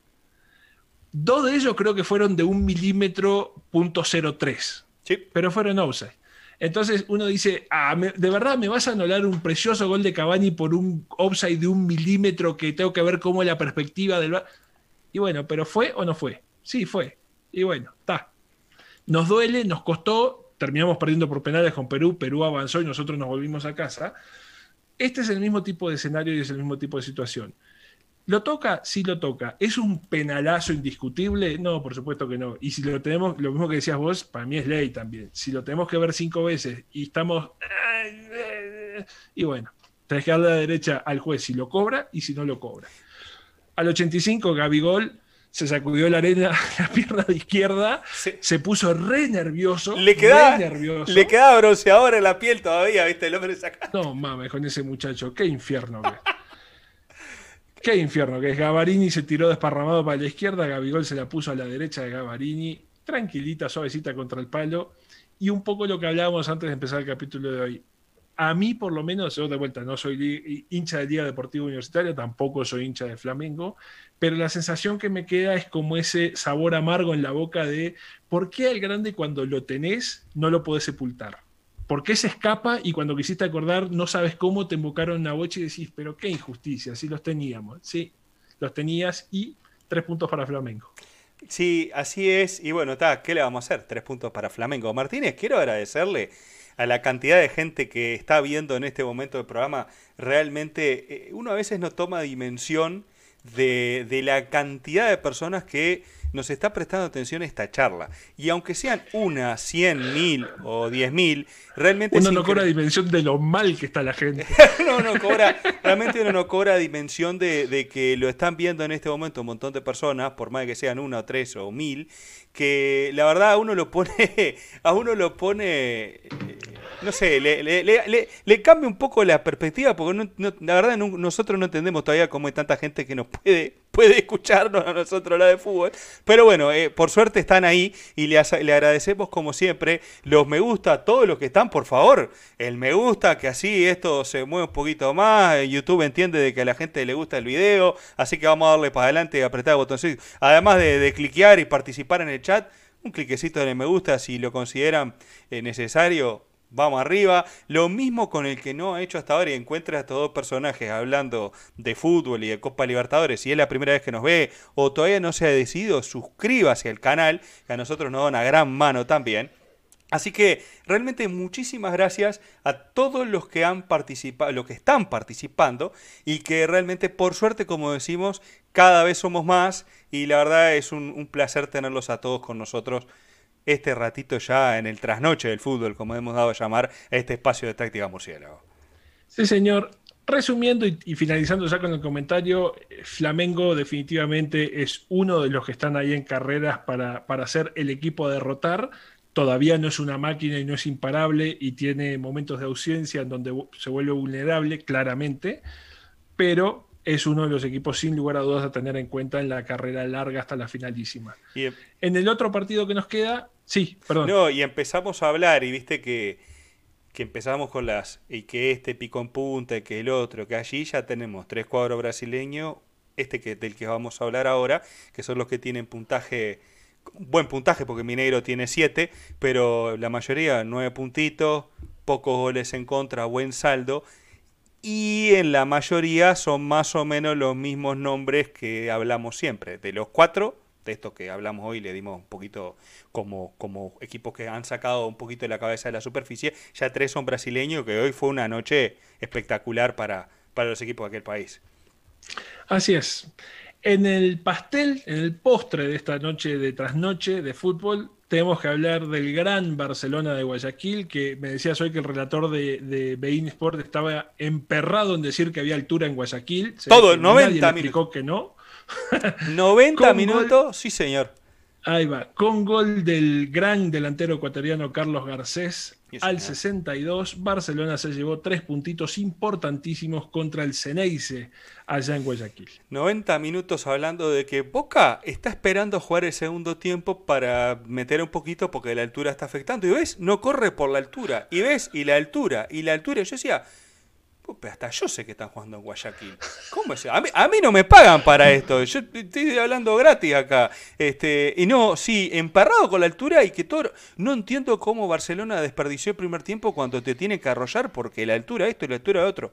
Dos de ellos creo que fueron de un milímetro punto cero tres. Sí. Pero fueron offside. Entonces uno dice, ah, ¿de verdad me vas a anular un precioso gol de Cavani por un offside de un milímetro que tengo que ver cómo la perspectiva del... Y bueno, pero ¿fue o no fue? Sí, fue. Y bueno, está. Nos duele, nos costó, terminamos perdiendo por penales con Perú, Perú avanzó y nosotros nos volvimos a casa. Este es el mismo tipo de escenario y es el mismo tipo de situación. ¿Lo toca? Sí lo toca. ¿Es un penalazo indiscutible? No, por supuesto que no. Y si lo tenemos, lo mismo que decías vos, para mí es ley también. Si lo tenemos que ver cinco veces y estamos... Y bueno, tenés que darle a la derecha al juez si lo cobra y si no lo cobra. Al 85, Gabigol se sacudió la arena, la pierna de izquierda, se puso re nervioso. Le quedaba, nervioso. Le quedaba bronceador en la piel todavía, ¿viste? El hombre saca. No mames, con ese muchacho, qué infierno que Qué infierno que es. Gavarini se tiró desparramado para la izquierda, Gabigol se la puso a la derecha de Gavarini, tranquilita, suavecita contra el palo. Y un poco lo que hablábamos antes de empezar el capítulo de hoy. A mí, por lo menos, yo de vuelta no soy hincha del Día Deportivo Universitario, tampoco soy hincha de Flamengo, pero la sensación que me queda es como ese sabor amargo en la boca de por qué al grande cuando lo tenés no lo podés sepultar. ¿Por qué se escapa y cuando quisiste acordar no sabes cómo te invocaron a boche y decís, pero qué injusticia, si los teníamos? Sí, los tenías y tres puntos para Flamengo. Sí, así es. Y bueno, está, ¿qué le vamos a hacer? Tres puntos para Flamengo. Martínez, quiero agradecerle a la cantidad de gente que está viendo en este momento del programa. Realmente, eh, uno a veces no toma dimensión de, de la cantidad de personas que nos está prestando atención a esta charla. Y aunque sean una, cien mil o diez mil, realmente... Uno no cobra dimensión de lo mal que está la gente. no, no cobra, realmente uno no cobra dimensión de, de, que lo están viendo en este momento un montón de personas, por más que sean una o tres o mil, que la verdad a uno lo pone, a uno lo pone eh, no sé, le, le, le, le, cambia un poco la perspectiva, porque la verdad nosotros no entendemos todavía cómo hay tanta gente que nos puede, puede escucharnos a nosotros la de fútbol. Pero bueno, eh, por suerte están ahí y le, le agradecemos como siempre los me gusta a todos los que están, por favor. El me gusta, que así esto se mueve un poquito más. YouTube entiende de que a la gente le gusta el video, así que vamos a darle para adelante y apretar el botoncito. Además de, de cliquear y participar en el chat, un cliquecito en el me gusta si lo consideran eh, necesario vamos arriba. Lo mismo con el que no ha hecho hasta ahora y encuentra a estos dos personajes hablando de fútbol y de Copa Libertadores. Si es la primera vez que nos ve o todavía no se ha decidido, suscríbase al canal, que a nosotros nos da una gran mano también. Así que realmente muchísimas gracias a todos los que han participado, los que están participando y que realmente por suerte, como decimos, cada vez somos más y la verdad es un, un placer tenerlos a todos con nosotros este ratito ya en el trasnoche del fútbol, como hemos dado a llamar a este espacio de táctica murciélago. Sí, señor. Resumiendo y, finalizando ya con el comentario, Flamengo definitivamente es uno de los que están ahí en carreras para, para ser el equipo a derrotar. Todavía no es una máquina y no es imparable y tiene momentos de ausencia en donde se vuelve vulnerable, claramente, pero es uno de los equipos sin lugar a dudas a tener en cuenta en la carrera larga hasta la finalísima. Em- en el otro partido que nos queda, sí, perdón. No, y empezamos a hablar y viste que, que empezamos con las, y que este pico en punta, que el otro, que allí ya tenemos tres cuadros brasileños, este que, del que vamos a hablar ahora, que son los que tienen puntaje, buen puntaje porque Mineiro tiene siete, pero la mayoría nueve puntitos, pocos goles en contra, buen saldo y en la mayoría son más o menos los mismos nombres que hablamos siempre. De los cuatro, de estos que hablamos hoy, le dimos un poquito como, como equipos que han sacado un poquito de la cabeza de la superficie, ya tres son brasileños, que hoy fue una noche espectacular para, para los equipos de aquel país. Así es. En el pastel, en el postre de esta noche de trasnoche de fútbol, tenemos que hablar del gran Barcelona de Guayaquil, que me decías hoy que el relator de, de Bein Sport estaba emperrado en decir que había altura en Guayaquil. Todo, 90 minutos. que no. 90 minutos, sí señor. Ahí va, con gol del gran delantero ecuatoriano Carlos Garcés al 62, Barcelona se llevó tres puntitos importantísimos contra el Ceneice allá en Guayaquil. 90 minutos hablando de que Boca está esperando jugar el segundo tiempo para meter un poquito porque la altura está afectando. Y ves, no corre por la altura. Y ves, y la altura, y la altura. Yo decía, hasta yo sé que están jugando en Guayaquil. ¿Cómo es? A mí, a mí, no me pagan para esto. Yo estoy hablando gratis acá. Este, y no, sí, emparrado con la altura y que todo. No entiendo cómo Barcelona desperdició el primer tiempo cuando te tiene que arrollar porque la altura esto y la altura otro.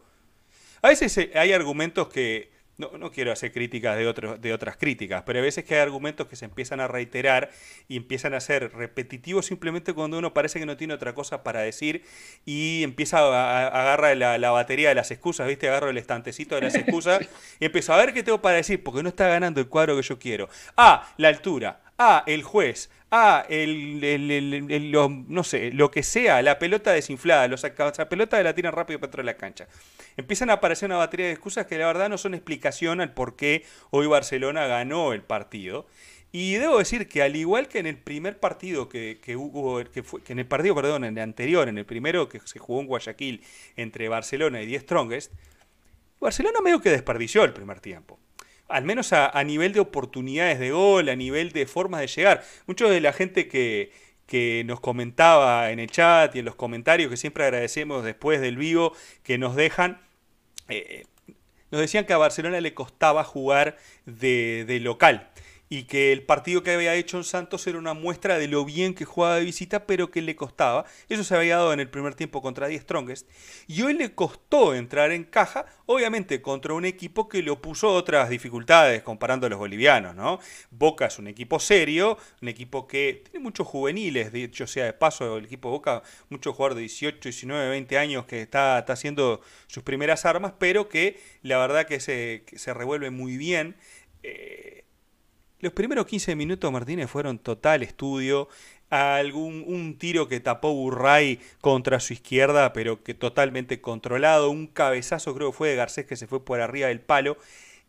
A veces hay argumentos que no, no quiero hacer críticas de, otros, de otras críticas, pero a veces que hay argumentos que se empiezan a reiterar y empiezan a ser repetitivos simplemente cuando uno parece que no tiene otra cosa para decir y empieza a, agarrar la, batería de las excusas, ¿viste? Agarro el estantecito de las excusas y empiezo a ver qué tengo para decir, porque no está ganando el cuadro que yo quiero. Ah, la altura. Ah, el juez ah, el, no sé, lo que sea, la pelota desinflada, los la pelota la tiran rápido para de la cancha. Empiezan a aparecer una batería de excusas que la verdad no son explicación al por qué hoy Barcelona ganó el partido. Y debo decir que al igual que en el primer partido que, hubo, que fue, que en el partido, perdón, en el anterior, en el primero que se jugó en Guayaquil entre Barcelona y Die Strongest, Barcelona medio que desperdició el primer tiempo al menos a, nivel de oportunidades de gol, a nivel de formas de llegar. Mucho de la gente que, que nos comentaba en el chat y en los comentarios, que siempre agradecemos después del vivo, que nos dejan, eh, nos decían que a Barcelona le costaba jugar de, de local y que el partido que había hecho en Santos era una muestra de lo bien que jugaba de visita, pero que le costaba. Eso se había dado en el primer tiempo contra Die Strongest. Y hoy le costó entrar en caja, obviamente contra un equipo que le opuso otras dificultades, comparando a los bolivianos, ¿no? Boca es un equipo serio, un equipo que tiene muchos juveniles, de hecho sea de paso, el equipo Boca, muchos jugadores de 18, 19, 20 años que está, está haciendo sus primeras armas, pero que la verdad que se, se revuelve muy bien. Eh, los primeros 15 minutos, Martínez, fueron total estudio. Algún un tiro que tapó Burray contra su izquierda, pero que totalmente controlado. Un cabezazo, creo que fue de Garcés que se fue por arriba del palo.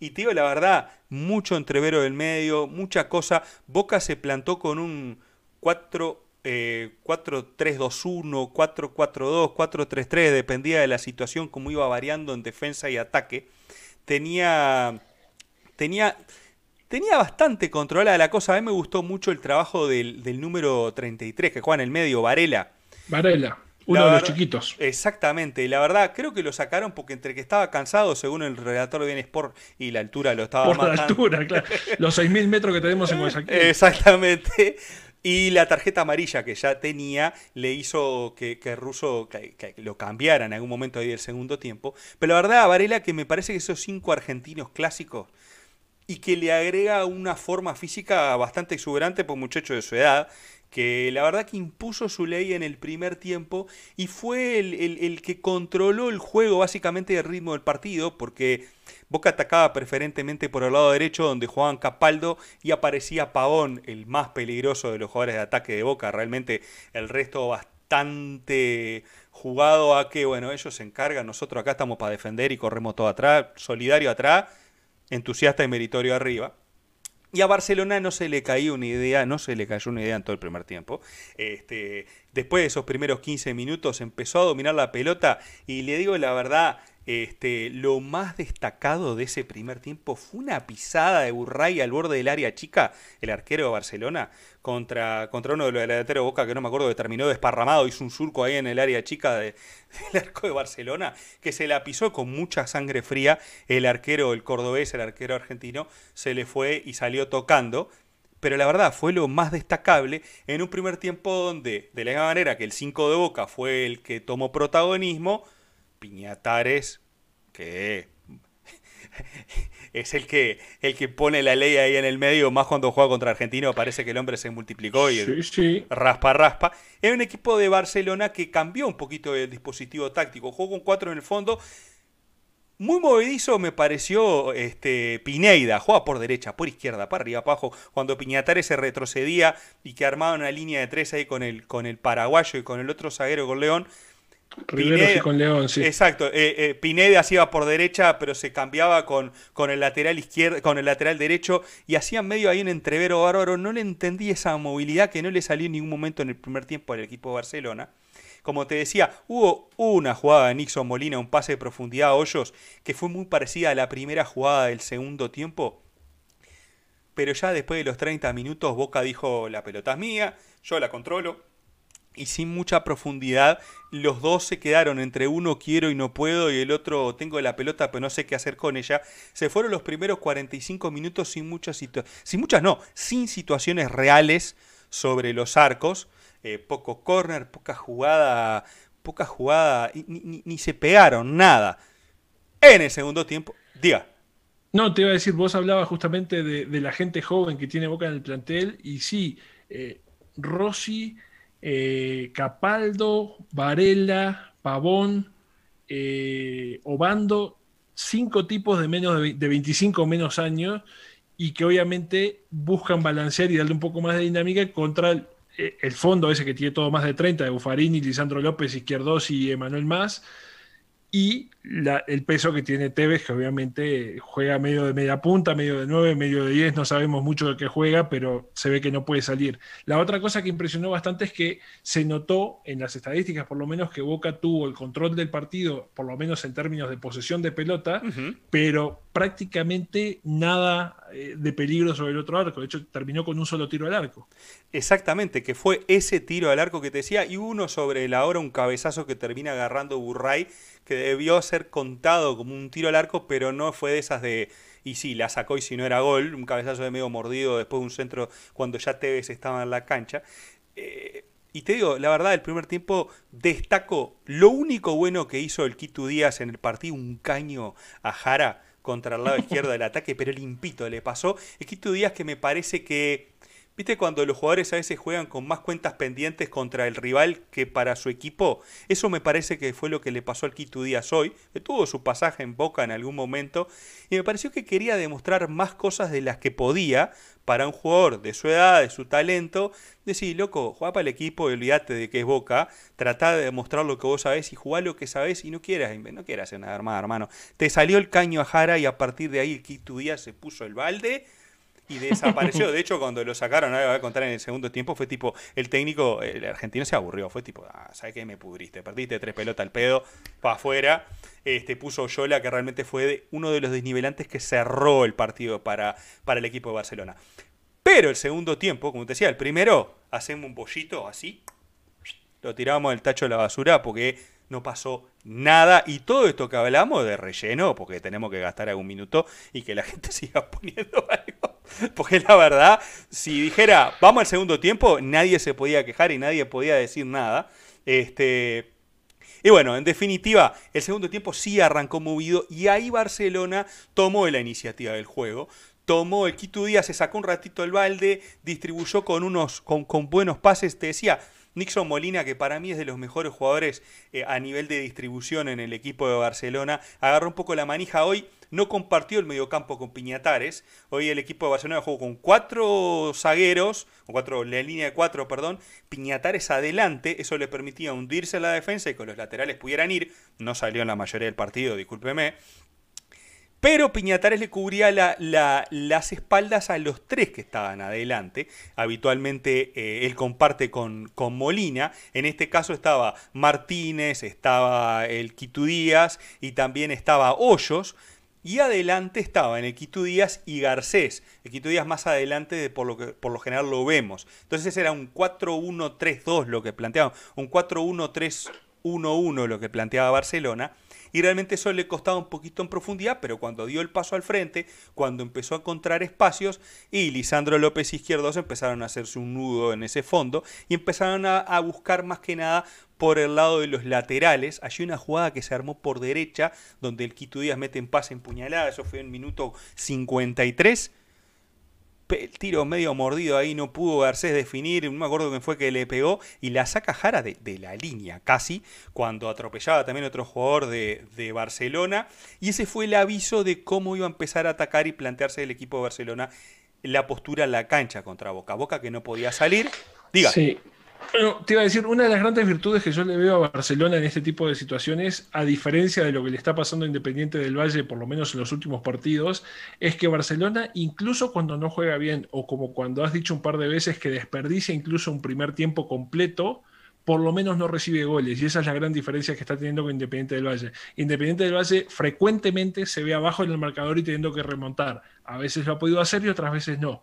Y te digo la verdad, mucho entrevero del medio, mucha cosa. Boca se plantó con un 4. 4-3-2-1, 4-4-2, 4-3-3, dependía de la situación, como iba variando en defensa y ataque. Tenía, tenía, tenía bastante controlada la cosa. A mí me gustó mucho el trabajo del, número 33 que juega en el medio, Varela. Varela. Uno de los chiquitos. Exactamente. La verdad, creo que lo sacaron porque entre que estaba cansado, según el relator de Bien Sport, y la altura lo estaba Por la altura, claro. Los 6.000 metros que tenemos en Guayaquil. Exactamente. Y la tarjeta amarilla que ya tenía le hizo que, que Russo lo cambiara en algún momento ahí del segundo tiempo. Pero la verdad, Varela, que me parece que esos cinco argentinos clásicos y que le agrega una forma física bastante exuberante por muchacho de su edad, que la verdad que impuso su ley en el primer tiempo y fue el, que controló el juego básicamente el ritmo del partido, porque Boca atacaba preferentemente por el lado derecho donde jugaban Capaldo y aparecía Pavón, el más peligroso de los jugadores de ataque de Boca, realmente el resto bastante jugado a que, bueno, ellos se encargan, nosotros acá estamos para defender y corremos todo atrás, solidario atrás entusiasta y meritorio arriba. Y a Barcelona no se le cayó una idea, no se le cayó una idea en todo el primer tiempo. Este, después de esos primeros 15 minutos empezó a dominar la pelota y le digo la verdad, este, lo más destacado de ese primer tiempo fue una pisada de Burray al borde del área chica, el arquero de Barcelona, contra, contra uno de los delanteros de Boca que no me acuerdo que terminó desparramado, hizo un surco ahí en el área chica del arco de Barcelona, que se la pisó con mucha sangre fría. El arquero, el cordobés, el arquero argentino, se le fue y salió tocando. Pero la verdad fue lo más destacable en un primer tiempo donde, de la misma manera que el 5 de Boca fue el que tomó protagonismo, Piñatares, que es el que, el que pone la ley ahí en el medio, más cuando juega contra Argentino, parece que el hombre se multiplicó y raspa, raspa. Es un equipo de Barcelona que cambió un poquito el dispositivo táctico, jugó con cuatro en el fondo. Muy movedizo me pareció este, Pineida, juega por derecha, por izquierda, para arriba, para abajo, cuando Piñatares se retrocedía y que armaba una línea de tres ahí con el, con el paraguayo y con el otro zaguero con León Pineda, con León, sí. Exacto. Eh, eh, Pineda hacía por derecha, pero se cambiaba con, con el lateral izquierdo, con el lateral derecho y hacían medio ahí un entrevero bárbaro. No le entendí esa movilidad que no le salió en ningún momento en el primer tiempo al equipo de Barcelona. Como te decía, hubo una jugada de Nixon Molina, un pase de profundidad a Hoyos, que fue muy parecida a la primera jugada del segundo tiempo. Pero ya después de los 30 minutos, Boca dijo: La pelota es mía, yo la controlo, y sin mucha profundidad, los dos se quedaron entre uno quiero y no puedo y el otro tengo la pelota pero no sé qué hacer con ella. Se fueron los primeros 45 minutos sin muchas situaciones, sin muchas no, sin situaciones reales sobre los arcos. Eh, poco corner, poca jugada, poca jugada, ni, se pegaron, nada. En el segundo tiempo, diga. No, te iba a decir, vos hablabas justamente de, la gente joven que tiene Boca en el plantel y sí, eh, Rossi, eh, Capaldo, Varela, Pavón, eh, Obando, cinco tipos de menos de, de 25 menos años y que obviamente buscan balancear y darle un poco más de dinámica contra el, el fondo ese que tiene todo más de 30 de Bufarini, Lisandro López, Izquierdos y Emanuel Más y el peso que tiene Tevez, que obviamente juega medio de media punta, medio de 9, medio de 10, no sabemos mucho de qué juega, pero se ve que no puede salir. La otra cosa que impresionó bastante es que se notó en las estadísticas, por lo menos, que Boca tuvo el control del partido, por lo menos en términos de posesión de pelota, pero prácticamente nada eh, de peligro sobre el otro arco. De hecho, terminó con un solo tiro al arco. Exactamente, que fue ese tiro al arco que te decía, y uno sobre la hora, un cabezazo que termina agarrando Burray, que debió ser contado como un tiro al arco, pero no fue de esas de. Y sí, la sacó y si no era gol, un cabezazo de medio mordido después de un centro cuando ya Tevez estaba en la cancha. Eh, y te digo, la verdad, el primer tiempo destaco lo único bueno que hizo el Quito Díaz en el partido, un caño a Jara contra el lado izquierdo del ataque, pero limpito le pasó. El Quito Díaz que me parece que ¿Viste cuando los jugadores a veces juegan con más cuentas pendientes contra el rival que para su equipo? Eso me parece que fue lo que le pasó al Quito Díaz hoy, que tuvo su pasaje en Boca en algún momento, y me pareció que quería demostrar más cosas de las que podía para un jugador de su edad, de su talento, decir, loco, juega para el equipo y olvídate de que es Boca, trata de demostrar lo que vos sabés y jugar lo que sabés y no quieras, no quieras hacer nada hermano. Te salió el caño a Jara y a partir de ahí el Quito Díaz se puso el balde y desapareció. De hecho, cuando lo sacaron, ahora voy a contar en el segundo tiempo, fue tipo, el técnico, el argentino se aburrió, fue tipo, ah, ¿sabes qué? Me pudriste, perdiste tres pelotas al pedo, para afuera. Este, puso Yola, que realmente fue uno de los desnivelantes que cerró el partido para, para el equipo de Barcelona. Pero el segundo tiempo, como te decía, el primero, hacemos un pollito así, lo tiramos del tacho de la basura porque no pasó nada. Y todo esto que hablamos de relleno, porque tenemos que gastar algún minuto y que la gente siga poniendo algo. Porque la verdad, si dijera, vamos al segundo tiempo, nadie se podía quejar y nadie podía decir nada. Este. Y bueno, en definitiva, el segundo tiempo sí arrancó movido y ahí Barcelona tomó la iniciativa del juego. Tomó el Quito Díaz, se sacó un ratito el balde, distribuyó con unos con, buenos pases. Te decía, Nixon Molina, que para mí es de los mejores jugadores eh, a nivel de distribución en el equipo de Barcelona, agarró un poco la manija hoy. No compartió el mediocampo con Piñatares. Hoy el equipo de Barcelona jugó con cuatro zagueros, o cuatro, la línea de cuatro, perdón. Piñatares adelante, eso le permitía hundirse en la defensa y que los laterales pudieran ir. No salió en la mayoría del partido, discúlpeme. Pero Piñatares le cubría las espaldas a los tres que estaban adelante. Habitualmente eh, él comparte con, con, Molina. En este caso estaba Martínez, estaba el Quito Díaz y también estaba Hoyos. Y adelante estaban el Quito Díaz y Garcés. El Quito Díaz más adelante, de por, lo que, por lo general lo vemos. Entonces era un 4-1-3-2 lo que planteaba. Un 4-1-3-1-1 lo que planteaba Barcelona y realmente eso le costaba un poquito en profundidad, pero cuando dio el paso al frente, cuando empezó a encontrar espacios y Lisandro López Izquierdos empezaron a hacerse un nudo en ese fondo y empezaron a, buscar más que nada por el lado de los laterales. Hay una jugada que se armó por derecha, donde el Quito Díaz mete en pase empuñalada, eso fue en minuto 53 el tiro medio mordido ahí, no pudo Garcés definir, no me acuerdo quién fue que le pegó, y la saca Jara de, la línea casi, cuando atropellaba también otro jugador de, de, Barcelona, y ese fue el aviso de cómo iba a empezar a atacar y plantearse el equipo de Barcelona la postura en la cancha contra Boca. Boca que no podía salir. Diga. Sí. Bueno, te iba a decir, una de las grandes virtudes que yo le veo a Barcelona en este tipo de situaciones, a diferencia de lo que le está pasando a Independiente del Valle, por lo menos en los últimos partidos, es que Barcelona, incluso cuando no juega bien, o como cuando has dicho un par de veces que desperdicia incluso un primer tiempo completo, por lo menos no recibe goles. Y esa es la gran diferencia que está teniendo con Independiente del Valle. Independiente del Valle frecuentemente se ve abajo en el marcador y teniendo que remontar. A veces lo ha podido hacer y otras veces no.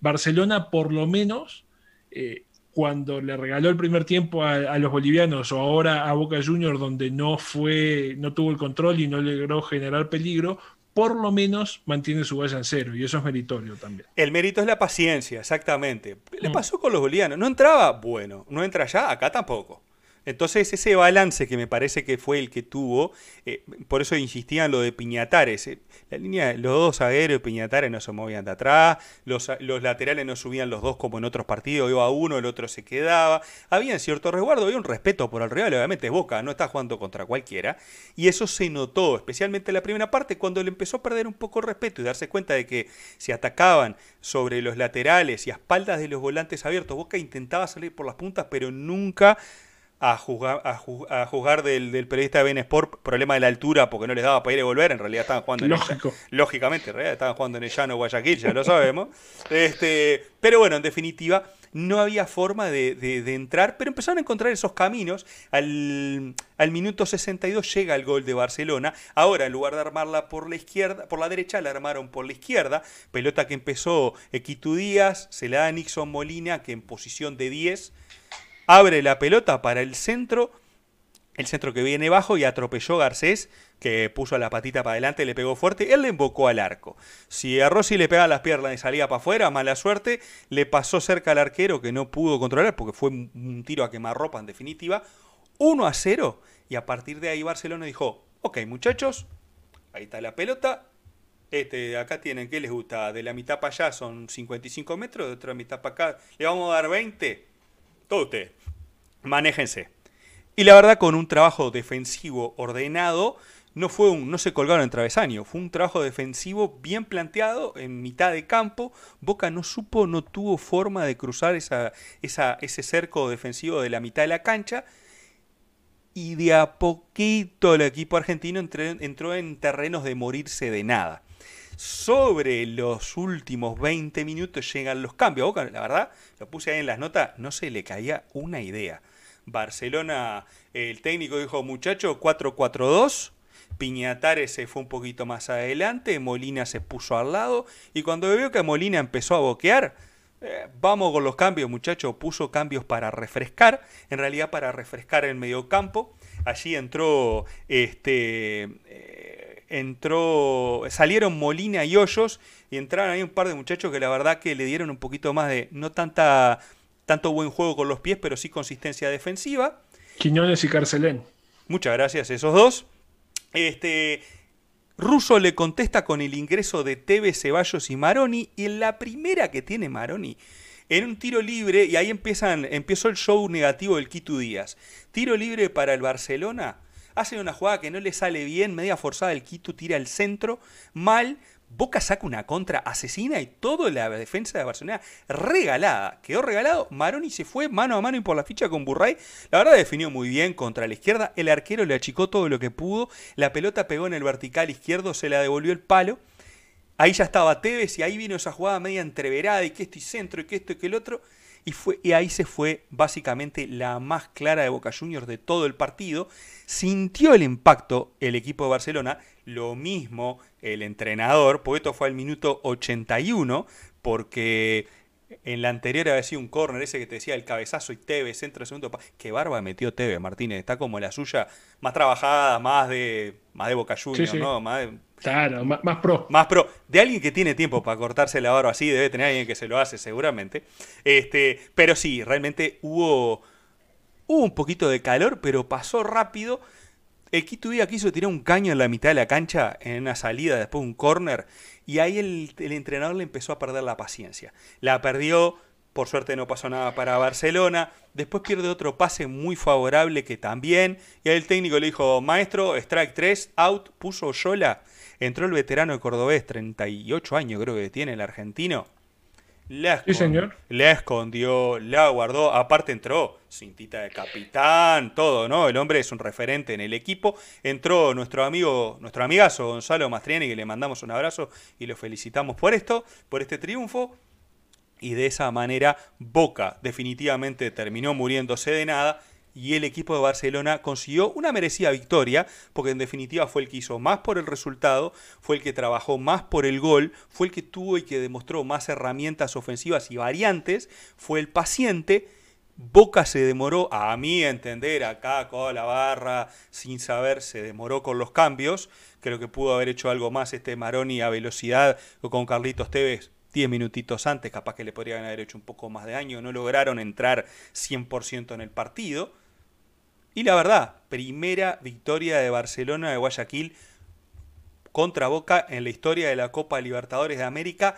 Barcelona, por lo menos, eh, cuando le regaló el primer tiempo a, los bolivianos o ahora a Boca Juniors donde no fue, no tuvo el control y no logró generar peligro, por lo menos mantiene su valla en cero y eso es meritorio también. El mérito es la paciencia, exactamente. Le mm. pasó con los bolivianos, no entraba, bueno, no entra ya, acá tampoco. Entonces ese balance que me parece que fue el que tuvo, eh, por eso insistía en lo de Piñatares. Eh, la línea, los dos aéreos y Piñatares no se movían de atrás, los, los, laterales no subían los dos como en otros partidos, iba uno, el otro se quedaba. Había cierto resguardo, había un respeto por el rival, obviamente Boca, no está jugando contra cualquiera. Y eso se notó, especialmente en la primera parte, cuando le empezó a perder un poco el respeto y darse cuenta de que se atacaban sobre los laterales y a espaldas de los volantes abiertos, Boca intentaba salir por las puntas, pero nunca a jugar, a, jugar del, del, periodista de Ben Sport, problema de la altura, porque no les daba para ir y volver, en realidad estaban jugando en Lógico. lógicamente, en realidad estaban jugando en el llano Guayaquil, ya lo sabemos. Este, pero bueno, en definitiva, no había forma de, de, entrar, pero empezaron a encontrar esos caminos. Al, al, minuto 62 llega el gol de Barcelona. Ahora, en lugar de armarla por la izquierda, por la derecha, la armaron por la izquierda. Pelota que empezó Equitu Díaz, se la da a Nixon Molina, que en posición de 10 abre la pelota para el centro, el centro que viene bajo y atropelló Garcés, que puso la patita para adelante, le pegó fuerte, él le embocó al arco. Si a Rossi le pegaba las piernas y salía para afuera, mala suerte, le pasó cerca al arquero que no pudo controlar porque fue un tiro a quemarropa en definitiva. 1 a 0 y a partir de ahí Barcelona dijo, ok muchachos, ahí está la pelota, este, acá tienen, ¿qué les gusta? De la mitad para allá son 55 metros, de otra mitad para acá, le vamos a dar 20 todo usted, manéjense. Y la verdad, con un trabajo defensivo ordenado, no, fue un, no se colgaron en travesaño, fue un trabajo defensivo bien planteado en mitad de campo. Boca no supo, no tuvo forma de cruzar esa, ese cerco defensivo de la mitad de la cancha. Y de a poquito el equipo argentino entró en terrenos de morirse de nada sobre los últimos 20 minutos llegan los cambios. Boca, la verdad, lo puse ahí en las notas, no se le caía una idea. Barcelona, el técnico dijo, muchacho, 4-4-2. Piñatares se fue un poquito más adelante, Molina se puso al lado y cuando veo que Molina empezó a boquear, eh, vamos con los cambios, muchacho, puso cambios para refrescar, en realidad para refrescar el medio campo. Allí entró este entró, salieron Molina y Hoyos y entraron ahí un par de muchachos que la verdad que le dieron un poquito más de, no tanta, tanto buen juego con los pies, pero sí consistencia defensiva. Quiñones y Carcelén. Muchas gracias esos dos. Este, Russo le contesta con el ingreso de Tevez, Ceballos y Maroni y en la primera que tiene Maroni en un tiro libre y ahí empiezan, empezó el show negativo del Quito Díaz. Tiro libre para el Barcelona hacen una jugada que no le sale bien, media forzada, el Quito tira al centro, mal, Boca saca una contra asesina y toda la defensa de Barcelona regalada. Quedó regalado. Maroni se fue mano a mano y por la ficha con Burray. La verdad definió muy bien contra la izquierda. El arquero le achicó todo lo que pudo. La pelota pegó en el vertical izquierdo, se la devolvió el palo. Ahí ya estaba Tevez y ahí vino esa jugada media entreverada y que esto y centro y que esto y que el otro. Y, fue, y ahí se fue básicamente la más clara de Boca Juniors de todo el partido. Sintió el impacto el equipo de Barcelona, lo mismo el entrenador, porque esto fue al minuto 81, porque en la anterior había sido un córner ese que te decía el cabezazo y Tevez, centro de segundo. Qué barba metió Tevez, Martínez. Está como la suya, más trabajada, más de, más de Boca Juniors, ¿no? Más de, Claro, más, pro. Más pro. De alguien que tiene tiempo para cortarse la barba así, debe tener alguien que se lo hace seguramente. Este, pero sí, realmente hubo, hubo un poquito de calor, pero pasó rápido. El Quito quiso tirar un caño en la mitad de la cancha en una salida, después un corner, y ahí el, entrenador le empezó a perder la paciencia. La perdió, por suerte no pasó nada para Barcelona. Después pierde otro pase muy favorable que también. Y ahí el técnico le dijo, maestro, strike 3, out, puso Yola Entró el veterano de cordobés, 38 años creo que tiene el argentino. La sí, señor. La escondió, la guardó. Aparte entró cintita de capitán, todo, ¿no? El hombre es un referente en el equipo. Entró nuestro amigo, nuestro amigazo Gonzalo Mastriani, que le mandamos un abrazo y lo felicitamos por esto, por este triunfo. Y de esa manera Boca definitivamente terminó muriéndose de nada y el equipo de Barcelona consiguió una merecida victoria, porque en definitiva fue el que hizo más por el resultado, fue el que trabajó más por el gol, fue el que tuvo y que demostró más herramientas ofensivas y variantes, fue el paciente. Boca se demoró, a mí entender, acá con la barra, sin saber, se demoró con los cambios. Creo que pudo haber hecho algo más este Maroni a velocidad o con Carlitos Tevez 10 minutitos antes, capaz que le podrían haber hecho un poco más de daño. No lograron entrar 100% en el partido Y la verdad, primera victoria de Barcelona de Guayaquil contra Boca en la historia de la Copa Libertadores de América.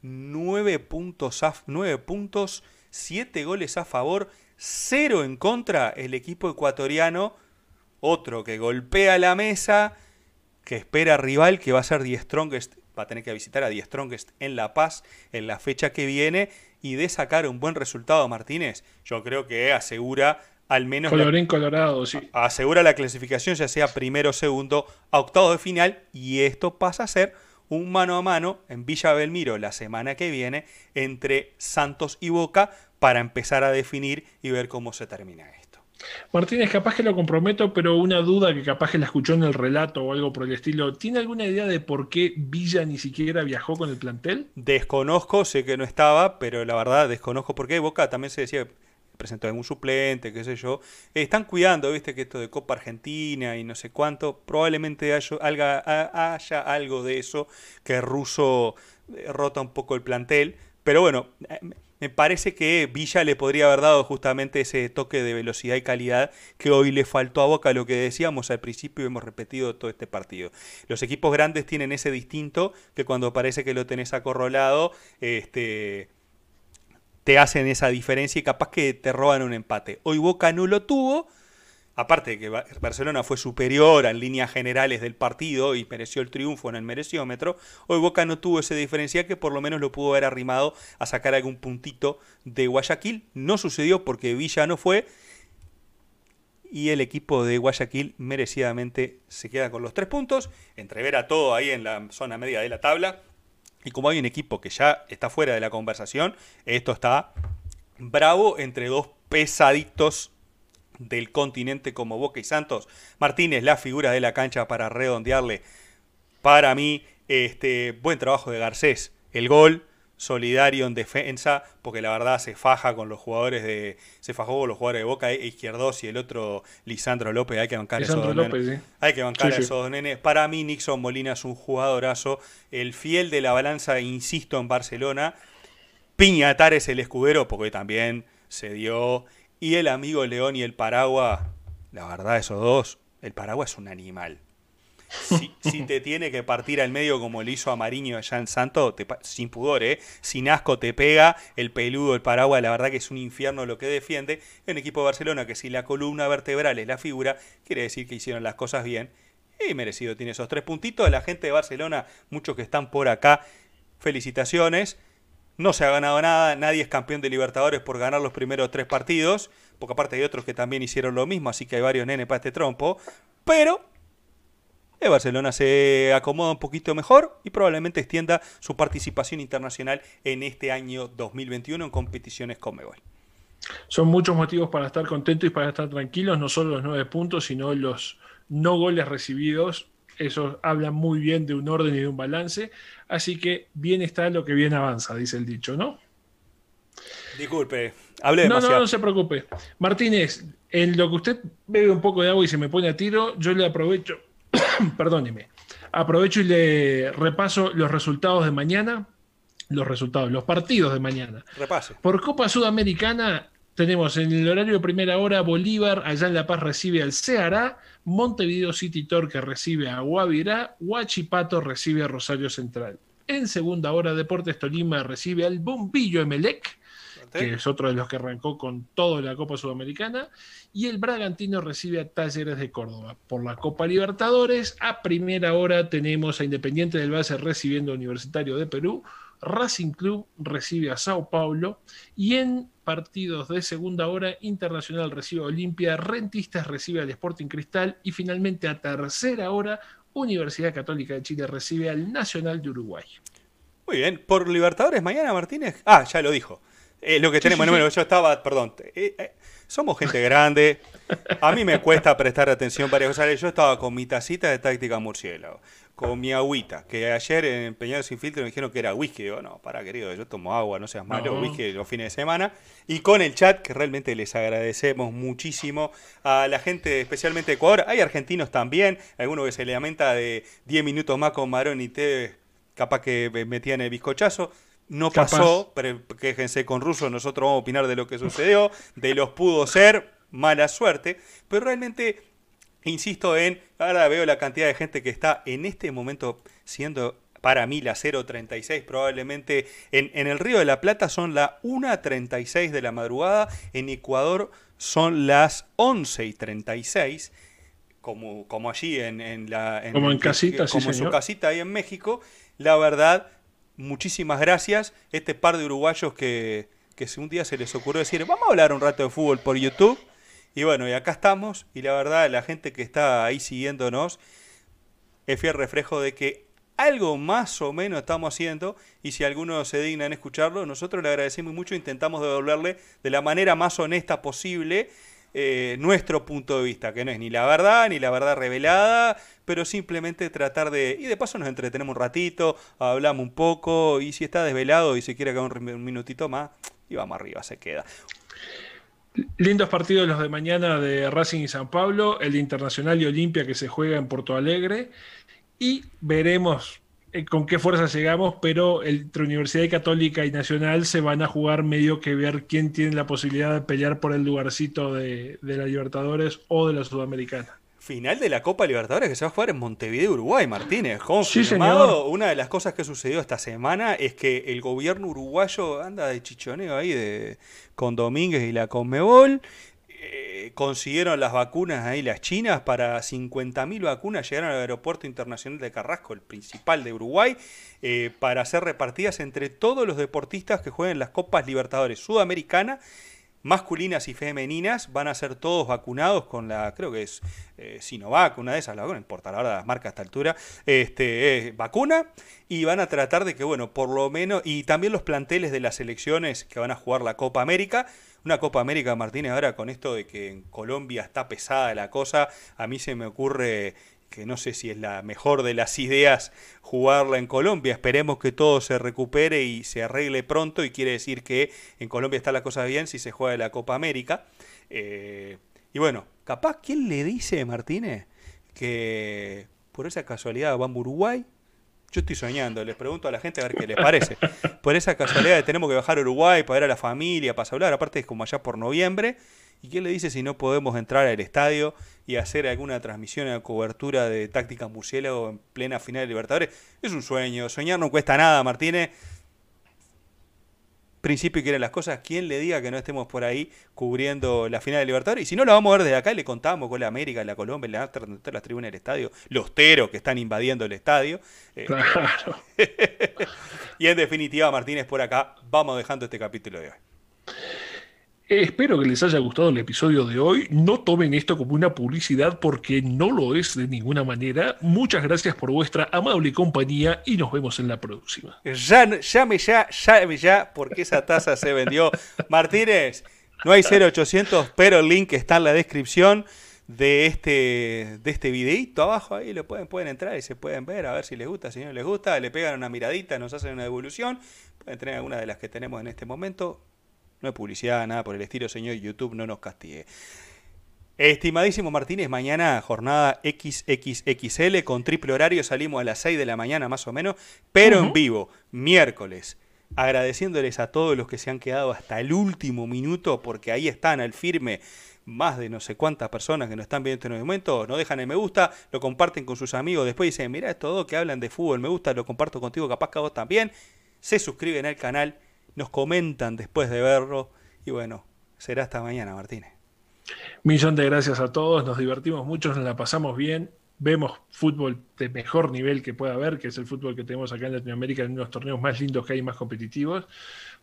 9 puntos, a, 9 puntos, 7 goles a favor, 0 en contra el equipo ecuatoriano. Otro que golpea la mesa, que espera rival, que va a ser The Strongest, va a tener que visitar a The Strongest en La Paz en la fecha que viene. Y de sacar un buen resultado, Martínez, yo creo que asegura al menos. Colorín colorado, sí. Asegura la clasificación, ya sea primero segundo, a octavo de final. Y esto pasa a ser un mano a mano en Villa Belmiro la semana que viene entre Santos y Boca para empezar a definir y ver cómo se termina esto. Martínez, capaz que lo comprometo, pero una duda que capaz que la escuchó en el relato o algo por el estilo. ¿Tiene alguna idea de por qué Villa ni siquiera viajó con el plantel? Desconozco, sé que no estaba, pero la verdad desconozco por qué. Boca también se decía presentó un suplente, qué sé yo. están cuidando, viste, que esto de Copa Argentina y no sé cuánto, probablemente haya, haya algo de eso, que Russo eh, rota un poco el plantel. Pero bueno, eh, me parece que Villa le podría haber dado justamente ese toque de velocidad y calidad que hoy le faltó a Boca, lo que decíamos al principio y hemos repetido todo este partido. Los equipos grandes tienen ese distinto que cuando parece que lo tenés acorralado, este te hacen esa diferencia y capaz que te roban un empate. Hoy Boca no lo tuvo, aparte de que Barcelona fue superior en líneas generales del partido y mereció el triunfo en el mereciómetro, hoy Boca no tuvo esa diferencia que por lo menos lo pudo haber arrimado a sacar algún puntito de Guayaquil. No sucedió porque Villa no fue y el equipo de Guayaquil merecidamente se queda con los tres puntos. Entrevera todo ahí en la zona media de la tabla. Y como hay un equipo que ya está fuera de la conversación, esto está bravo entre dos pesaditos del continente como Boca y Santos. Martínez, la figura de la cancha para redondearle. Para mí, este buen trabajo de Garcés. El gol, solidario en defensa, porque la verdad se faja con los jugadores de. Se fajó con los jugadores de Boca, e Izquierdos y el otro Lisandro López. Hay que bancar esos dos nenes. Hay que bancar esos dos nenes. Para mí, Nixon Molina es un jugadorazo. El fiel de la balanza, insisto, en Barcelona. Piñatar es el escudero, porque también se dio. Y el amigo León y el Paragua, la verdad, esos dos. El Paragua es un animal. Si, te tiene que partir al medio como le hizo a Mariño allá en Santo, sin pudor, ¿eh? sin asco te pega, el peludo, el paraguas, la verdad que es un infierno lo que defiende. En equipo de Barcelona, que si la columna vertebral es la figura, quiere decir que hicieron las cosas bien. Y merecido tiene esos tres puntitos. La gente de Barcelona, muchos que están por acá, felicitaciones. No se ha ganado nada, nadie es campeón de Libertadores por ganar los primeros tres partidos, porque aparte hay otros que también hicieron lo mismo, así que hay varios nenes para este trompo. Pero Barcelona se acomoda un poquito mejor y probablemente extienda su participación internacional en este año 2021 en competiciones con Mebol. Son muchos motivos para estar contentos y para estar tranquilos, no solo los nueve puntos, sino los no goles recibidos. Eso habla muy bien de un orden y de un balance. Así que bien está lo que bien avanza, dice el dicho, ¿no? Disculpe, hable No, no, no se preocupe. Martínez, en lo que usted bebe un poco de agua y se me pone a tiro, yo le aprovecho perdóneme, aprovecho y le repaso los resultados de mañana, los resultados, los partidos de mañana. Repase. Por Copa Sudamericana tenemos en el horario de primera hora Bolívar, allá en La Paz recibe al Ceará, Montevideo City Torque recibe a Guavirá, Huachipato recibe a Rosario Central. En segunda hora Deportes Tolima recibe al Bombillo Emelec, que es otro de los que arrancó con toda la Copa Sudamericana, y el Bragantino recibe a Talleres de Córdoba. Por la Copa Libertadores, a primera hora tenemos a Independiente del Valle recibiendo a Universitario de Perú, Racing Club recibe a Sao Paulo y en partidos de segunda hora, Internacional recibe a Olimpia, Rentistas recibe al Sporting Cristal y finalmente a tercera hora, Universidad Católica de Chile recibe al Nacional de Uruguay. Muy bien, por Libertadores mañana Martínez. Ah, ya lo dijo. Es lo que tenemos. número. Yo estaba, perdón. Eh, eh, somos gente grande. A mí me cuesta prestar atención varias cosas. Yo estaba con mi tacita de táctica murciélago, con mi agüita, que ayer en Peñado Sin Filtro me dijeron que era whisky. Digo, no, para querido, yo tomo agua, no seas malo, whisky los fines de semana. Y con el chat, que realmente les agradecemos muchísimo a la gente, especialmente de Ecuador. Hay argentinos también, alguno que se lamenta de 10 minutos más con Marón y T, capaz que metían el bizcochazo. No pasó, pero quéjense con Russo, nosotros vamos a opinar de lo que sucedió, de los pudo ser, mala suerte, pero realmente insisto en, ahora veo la cantidad de gente que está en este momento siendo para mí la 0.36 probablemente en, en, el Río de la Plata son la 1.36 de la madrugada, en Ecuador son las 11.36 como, como allí en, la como en, casita, como en su casita ahí en México. La verdad, muchísimas gracias. Este par de uruguayos que, que un día se les ocurrió decir, vamos a hablar un rato de fútbol por YouTube. Y bueno, y acá estamos. Y la verdad, la gente que está ahí siguiéndonos es fiel reflejo de que algo más o menos estamos haciendo. Y si alguno se digna en escucharlo, nosotros le agradecemos mucho. Intentamos devolverle de la manera más honesta posible eh, nuestro punto de vista, que no es ni la verdad, ni la verdad revelada, pero simplemente tratar de... Y de paso nos entretenemos un ratito, hablamos un poco, y si está desvelado y se quiere quedar un, minutito más, y vamos arriba, se queda. Lindos partidos los de mañana de Racing y San Pablo, el Internacional y Olimpia que se juega en Porto Alegre, y veremos con qué fuerza llegamos, pero entre Universidad Católica y Nacional se van a jugar medio que ver quién tiene la posibilidad de pelear por el lugarcito de, la Libertadores o de la Sudamericana. Final de la Copa Libertadores que se va a jugar en Montevideo, Uruguay, Martínez. Sí, Una de las cosas que sucedió esta semana es que el gobierno uruguayo anda de chichoneo ahí de, con Domínguez y la Conmebol. Consiguieron las vacunas ahí las chinas para 50.000 vacunas llegaron al aeropuerto internacional de Carrasco, el principal de Uruguay, eh, para ser repartidas entre todos los deportistas que jueguen las Copas Libertadores Sudamericana masculinas y femeninas van a ser todos vacunados con la, creo que es eh, Sinovac, una de esas, no importa la verdad las marcas a esta altura, este, vacuna, y van a tratar de que, bueno, por lo menos, y también los planteles de las selecciones que van a jugar la Copa América, una Copa América, Martínez, ahora con esto de que en Colombia está pesada la cosa, a mí se me ocurre que no sé si es la mejor de las ideas jugarla en Colombia. Esperemos que todo se recupere y se arregle pronto y quiere decir que en Colombia está la cosa bien si se juega la Copa América. Eh, y bueno, capaz, ¿quién le dice, Martínez, que por esa casualidad van a Uruguay? Yo estoy soñando, les pregunto a la gente a ver qué les parece. Por esa casualidad de tenemos que bajar a Uruguay para ver a la familia, para hablar, aparte es como allá por noviembre. ¿Y quién le dice si no podemos entrar al estadio y hacer alguna transmisión o cobertura de táctica murciélago en plena final de Libertadores? Es un sueño, soñar no cuesta nada, Martínez principio y quieren las cosas, ¿quién le diga que no estemos por ahí cubriendo la final de Libertadores? Y si no, lo vamos a ver desde acá y le contamos con la América, la Colombia, la las tribunas del estadio, los teros que están invadiendo el estadio. Eh, claro. y en definitiva, Martínez, por acá, vamos dejando este capítulo de hoy. Espero que les haya gustado el episodio de hoy. No tomen esto como una publicidad porque no lo es de ninguna manera. Muchas gracias por vuestra amable compañía y nos vemos en la próxima. Ya, llame ya, llame ya, porque esa taza se vendió. Martínez, no hay 0800, pero el link está en la descripción de este, de este videito abajo. Ahí lo pueden, pueden entrar y se pueden ver, a ver si les gusta, si no les gusta. Le pegan una miradita, nos hacen una devolución. Pueden tener alguna de las que tenemos en este momento no es publicidad, nada por el estilo, señor YouTube, no nos castigue. Estimadísimo Martínez, mañana jornada XXXL con triple horario, salimos a las 6 de la mañana más o menos, pero en vivo, miércoles. Agradeciéndoles a todos los que se han quedado hasta el último minuto, porque ahí están al firme más de no sé cuántas personas que nos están viendo en este momento, no dejan el me gusta, lo comparten con sus amigos, después dicen, mira, estos dos que hablan de fútbol, me gusta, lo comparto contigo, capaz que a vos también, se suscriben al canal nos comentan después de verlo. Y bueno, será hasta mañana, Martínez. Millón de gracias a todos, nos divertimos mucho, nos la pasamos bien. Vemos fútbol de mejor nivel que pueda haber, que es el fútbol que tenemos acá en Latinoamérica, en unos torneos más lindos que hay, más competitivos.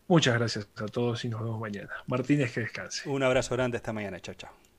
Muchas gracias a todos y nos vemos mañana. Martínez, que descanse. Un abrazo grande, hasta mañana. Chao, chao.